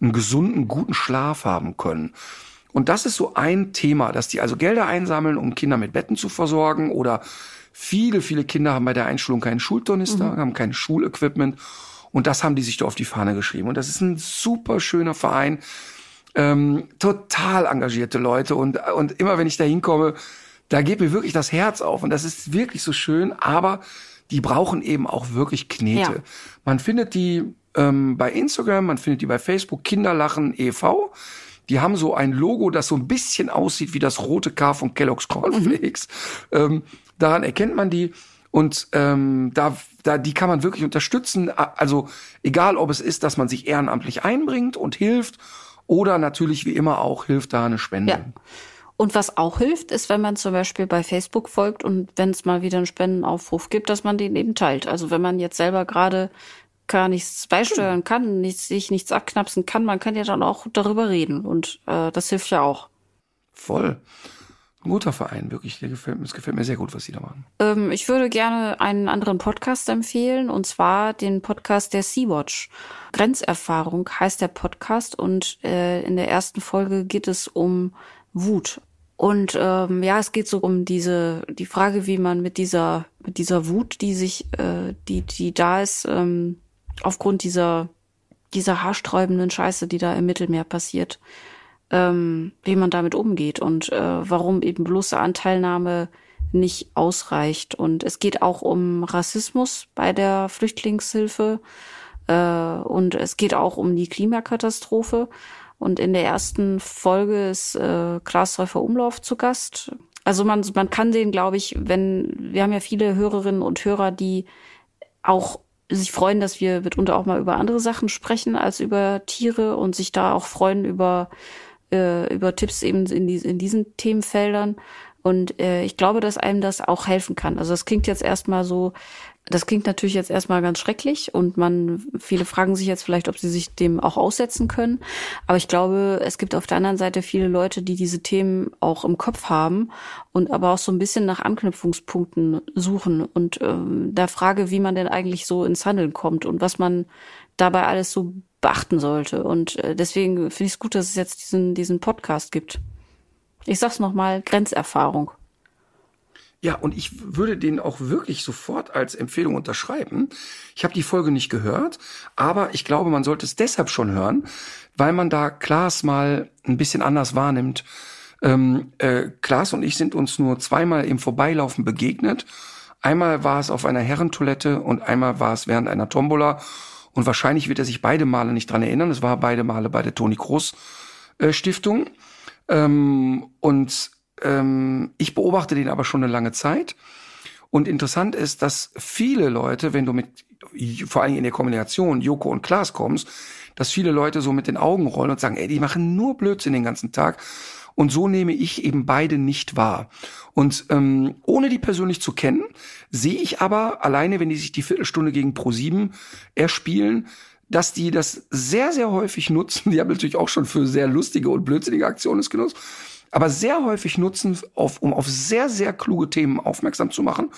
S3: einen gesunden, guten Schlaf haben können. Und das ist so ein Thema, dass die also Gelder einsammeln, um Kinder mit Betten zu versorgen oder viele, viele Kinder haben bei der Einschulung keinen Schultornister, haben kein Schulequipment und das haben die sich da auf die Fahne geschrieben. Und das ist ein super schöner Verein, ähm, total engagierte Leute und, und immer wenn ich da hinkomme, da geht mir wirklich das Herz auf und das ist wirklich so schön, aber die brauchen eben auch wirklich Knete.
S2: Ja.
S3: Man findet die ähm, bei Instagram, man findet die bei Facebook, Kinderlachen e.V. Die haben so ein Logo, das so ein bisschen aussieht wie das rote K von Kellogg's Cornflakes. Ähm, daran erkennt man die. Und ähm, da, da, die kann man wirklich unterstützen. Also egal, ob es ist, dass man sich ehrenamtlich einbringt und hilft, oder natürlich wie immer auch hilft da eine Spende.
S2: Ja. Und was auch hilft, ist, wenn man zum Beispiel bei Facebook folgt und wenn es mal wieder einen Spendenaufruf gibt, dass man den eben teilt. Also wenn man jetzt selber gerade gar nichts beisteuern kann, nichts, sich nichts abknapsen kann, man kann ja dann auch darüber reden und äh, das hilft ja auch.
S3: Voll. Ein guter Verein, wirklich. Der gefällt, es gefällt mir sehr gut, was die da machen.
S2: Ähm, ich würde gerne einen anderen Podcast empfehlen und zwar den Podcast der Sea-Watch. Grenzerfahrung heißt der Podcast und äh, in der ersten Folge geht es um Wut. Und ähm, ja, es geht so um diese die Frage, wie man mit dieser mit dieser Wut, die sich äh, die die da ist ähm, aufgrund dieser dieser haarsträubenden Scheiße, die da im Mittelmeer passiert, ähm, wie man damit umgeht und äh, warum eben bloße Anteilnahme nicht ausreicht. Und es geht auch um Rassismus bei der Flüchtlingshilfe äh, und es geht auch um die Klimakatastrophe. Und in der ersten Folge ist äh, Klaas Häufer Umlauf zu Gast. Also man, man kann den, glaube ich, wenn, wir haben ja viele Hörerinnen und Hörer, die auch sich freuen, dass wir mitunter auch mal über andere Sachen sprechen als über Tiere und sich da auch freuen über, äh, über Tipps eben in, die, in diesen Themenfeldern. Und äh, ich glaube, dass einem das auch helfen kann. Also das klingt jetzt erstmal so, das klingt natürlich jetzt erstmal ganz schrecklich und man, viele fragen sich jetzt vielleicht, ob sie sich dem auch aussetzen können. Aber ich glaube, es gibt auf der anderen Seite viele Leute, die diese Themen auch im Kopf haben und aber auch so ein bisschen nach Anknüpfungspunkten suchen und ähm, da frage, wie man denn eigentlich so ins Handeln kommt und was man dabei alles so beachten sollte. Und äh, deswegen finde ich es gut, dass es jetzt diesen, diesen Podcast gibt. Ich sag's nochmal, Grenzerfahrung.
S3: Ja, und ich würde den auch wirklich sofort als Empfehlung unterschreiben. Ich habe die Folge nicht gehört, aber ich glaube, man sollte es deshalb schon hören, weil man da Klaas mal ein bisschen anders wahrnimmt. Ähm, äh, Klaas und ich sind uns nur zweimal im Vorbeilaufen begegnet. Einmal war es auf einer Herrentoilette und einmal war es während einer Tombola. Und wahrscheinlich wird er sich beide Male nicht dran erinnern. Es war beide Male bei der Toni Kroos äh, Stiftung. Ähm, und ähm, ich beobachte den aber schon eine lange Zeit. Und interessant ist, dass viele Leute, wenn du mit, vor allem in der Kombination Joko und Klaas kommst, dass viele Leute so mit den Augen rollen und sagen, ey, die machen nur Blödsinn den ganzen Tag. Und so nehme ich eben beide nicht wahr. Und ähm, ohne die persönlich zu kennen, sehe ich aber alleine, wenn die sich die Viertelstunde gegen Pro7 erspielen, dass die das sehr, sehr häufig nutzen. [laughs] Die haben natürlich auch schon für sehr lustige und blödsinnige Aktionen es genutzt aber sehr häufig nutzen, auf, um auf sehr, sehr kluge Themen aufmerksam zu machen.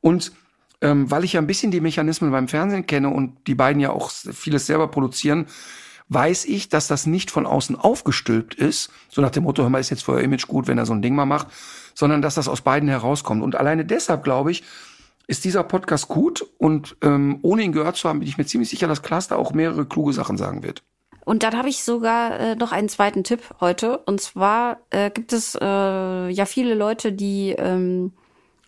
S3: Und ähm, weil ich ja ein bisschen die Mechanismen beim Fernsehen kenne und die beiden ja auch vieles selber produzieren, weiß ich, dass das nicht von außen aufgestülpt ist, so nach dem Motto, hör mal, ist jetzt für euer Image gut, wenn er so ein Ding mal macht, sondern dass das aus beiden herauskommt. Und alleine deshalb, glaube ich, ist dieser Podcast gut und ähm, ohne ihn gehört zu haben, bin ich mir ziemlich sicher, dass da auch mehrere kluge Sachen sagen wird.
S2: Und dann habe ich sogar äh, noch einen zweiten Tipp heute. Und zwar äh, gibt es äh, ja viele Leute, die, ähm,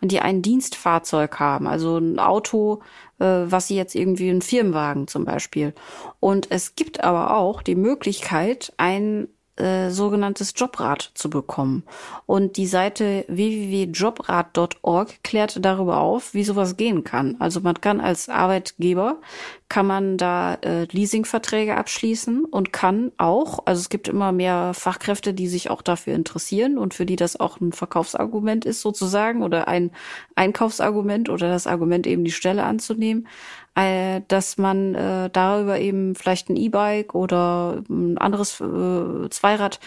S2: die ein Dienstfahrzeug haben, also ein Auto, äh, was sie jetzt irgendwie ein Firmenwagen zum Beispiel. Und es gibt aber auch die Möglichkeit, ein äh, sogenanntes Jobrad zu bekommen. Und die Seite www.jobrad.org klärt darüber auf, wie sowas gehen kann. Also man kann als Arbeitgeber kann man da äh, Leasingverträge abschließen und kann auch, also es gibt immer mehr Fachkräfte, die sich auch dafür interessieren und für die das auch ein Verkaufsargument ist sozusagen oder ein Einkaufsargument oder das Argument eben die Stelle anzunehmen, äh, dass man äh, darüber eben vielleicht ein E-Bike oder ein anderes äh, Zweirad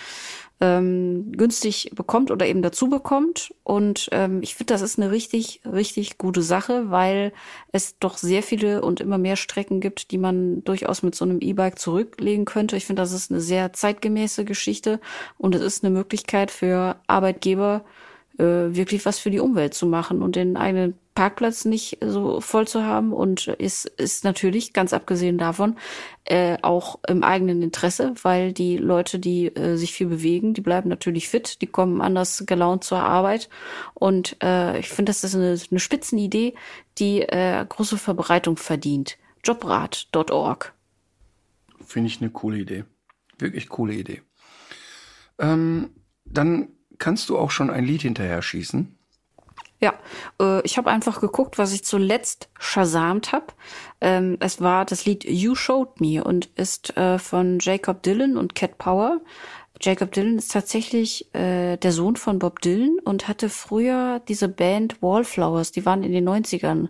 S2: ähm, günstig bekommt oder eben dazu bekommt. Und ähm, ich finde, das ist eine richtig, richtig gute Sache, weil es doch sehr viele und immer mehr Strecken gibt, die man durchaus mit so einem E-Bike zurücklegen könnte. Ich finde, das ist eine sehr zeitgemäße Geschichte und es ist eine Möglichkeit für Arbeitgeber, äh, wirklich was für die Umwelt zu machen und den eigenen Parkplatz nicht so voll zu haben und ist, ist natürlich, ganz abgesehen davon, äh, auch im eigenen Interesse, weil die Leute, die äh, sich viel bewegen, die bleiben natürlich fit, die kommen anders gelaunt zur Arbeit. Und äh, ich finde, das ist eine, eine Spitzenidee, die äh, große Verbreitung verdient. Jobrat.org.
S3: Finde ich eine coole Idee. Wirklich coole Idee. Ähm, dann kannst du auch schon ein Lied hinterher schießen.
S2: Ja, äh, ich habe einfach geguckt, was ich zuletzt shazamt habe. Ähm, es war das Lied You Showed Me und ist äh, von Jacob Dylan und Cat Power. Jacob Dylan ist tatsächlich äh, der Sohn von Bob Dylan und hatte früher diese Band Wallflowers, die waren in den 90ern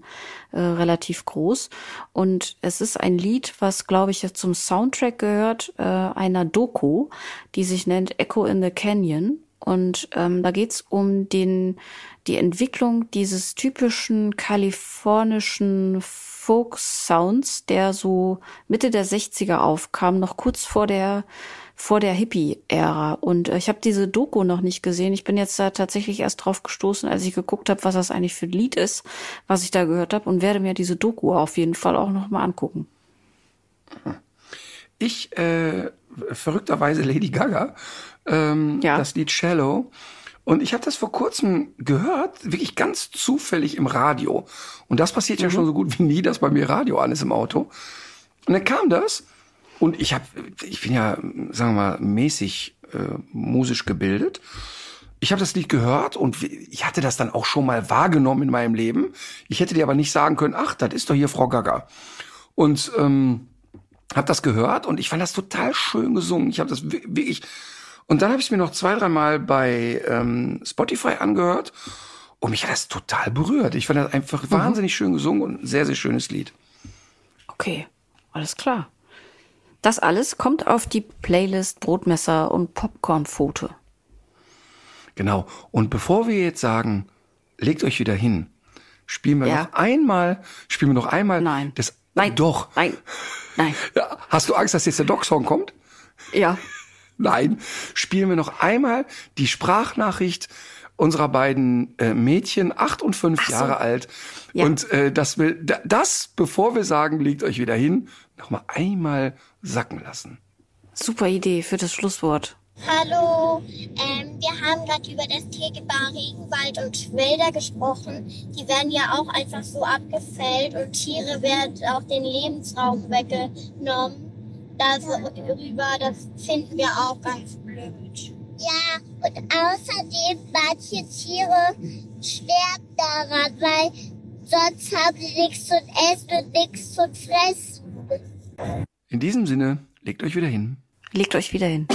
S2: äh, relativ groß. Und es ist ein Lied, was, glaube ich, zum Soundtrack gehört, äh, einer Doku, die sich nennt Echo in the Canyon. Und ähm, da geht's um den, die Entwicklung dieses typischen kalifornischen Folk-Sounds, der so Mitte der 60er aufkam, noch kurz vor der vor der Hippie-Ära. Und äh, ich habe diese Doku noch nicht gesehen. Ich bin jetzt da tatsächlich erst drauf gestoßen, als ich geguckt habe, was das eigentlich für ein Lied ist, was ich da gehört habe, und werde mir diese Doku auf jeden Fall auch noch mal angucken.
S3: Ich äh, verrückterweise Lady Gaga ähm, ja. das Lied Shallow. Und ich habe das vor kurzem gehört, wirklich ganz zufällig im Radio. Und das passiert mhm. ja schon so gut wie nie, dass bei mir Radio an ist im Auto. Und dann kam das und ich habe, ich bin ja, sagen wir mal, mäßig äh, musisch gebildet. Ich habe das Lied gehört und ich hatte das dann auch schon mal wahrgenommen in meinem Leben. Ich hätte dir aber nicht sagen können, ach, das ist doch hier Frau Gaga. Und ähm, habe das gehört und ich fand das total schön gesungen. Ich habe das wirklich und dann habe ich mir noch zwei, dreimal bei ähm, Spotify angehört und mich hat das total berührt. Ich fand das einfach mhm. wahnsinnig schön gesungen und ein sehr, sehr schönes Lied.
S2: Okay, alles klar. Das alles kommt auf die Playlist Brotmesser und Popcornfoto.
S3: Genau. Und bevor wir jetzt sagen, legt euch wieder hin, spielen wir ja. noch einmal, spielen wir noch einmal.
S2: Nein.
S3: Das,
S2: Nein.
S3: Doch.
S2: Nein. Nein.
S3: Ja, hast du Angst, dass jetzt der Dog-Song kommt?
S2: Ja.
S3: Nein, spielen wir noch einmal die Sprachnachricht unserer beiden äh, Mädchen, acht und fünf so. Jahre alt. Ja. Und äh, das will das, bevor wir sagen, legt euch wieder hin, noch mal einmal sacken lassen.
S2: Super Idee für das Schlusswort.
S4: Hallo, ähm, wir haben gerade über das Tegebar Regenwald und Wälder gesprochen. Die werden ja auch einfach so abgefällt und Tiere werden auch den Lebensraum weggenommen. Darüber, das finden wir auch ganz blöd.
S6: Ja, und außerdem manche Tiere sterben daran, weil sonst haben sie nichts zu essen und nichts zu fressen.
S3: In diesem Sinne, legt euch wieder hin.
S2: Legt euch wieder hin.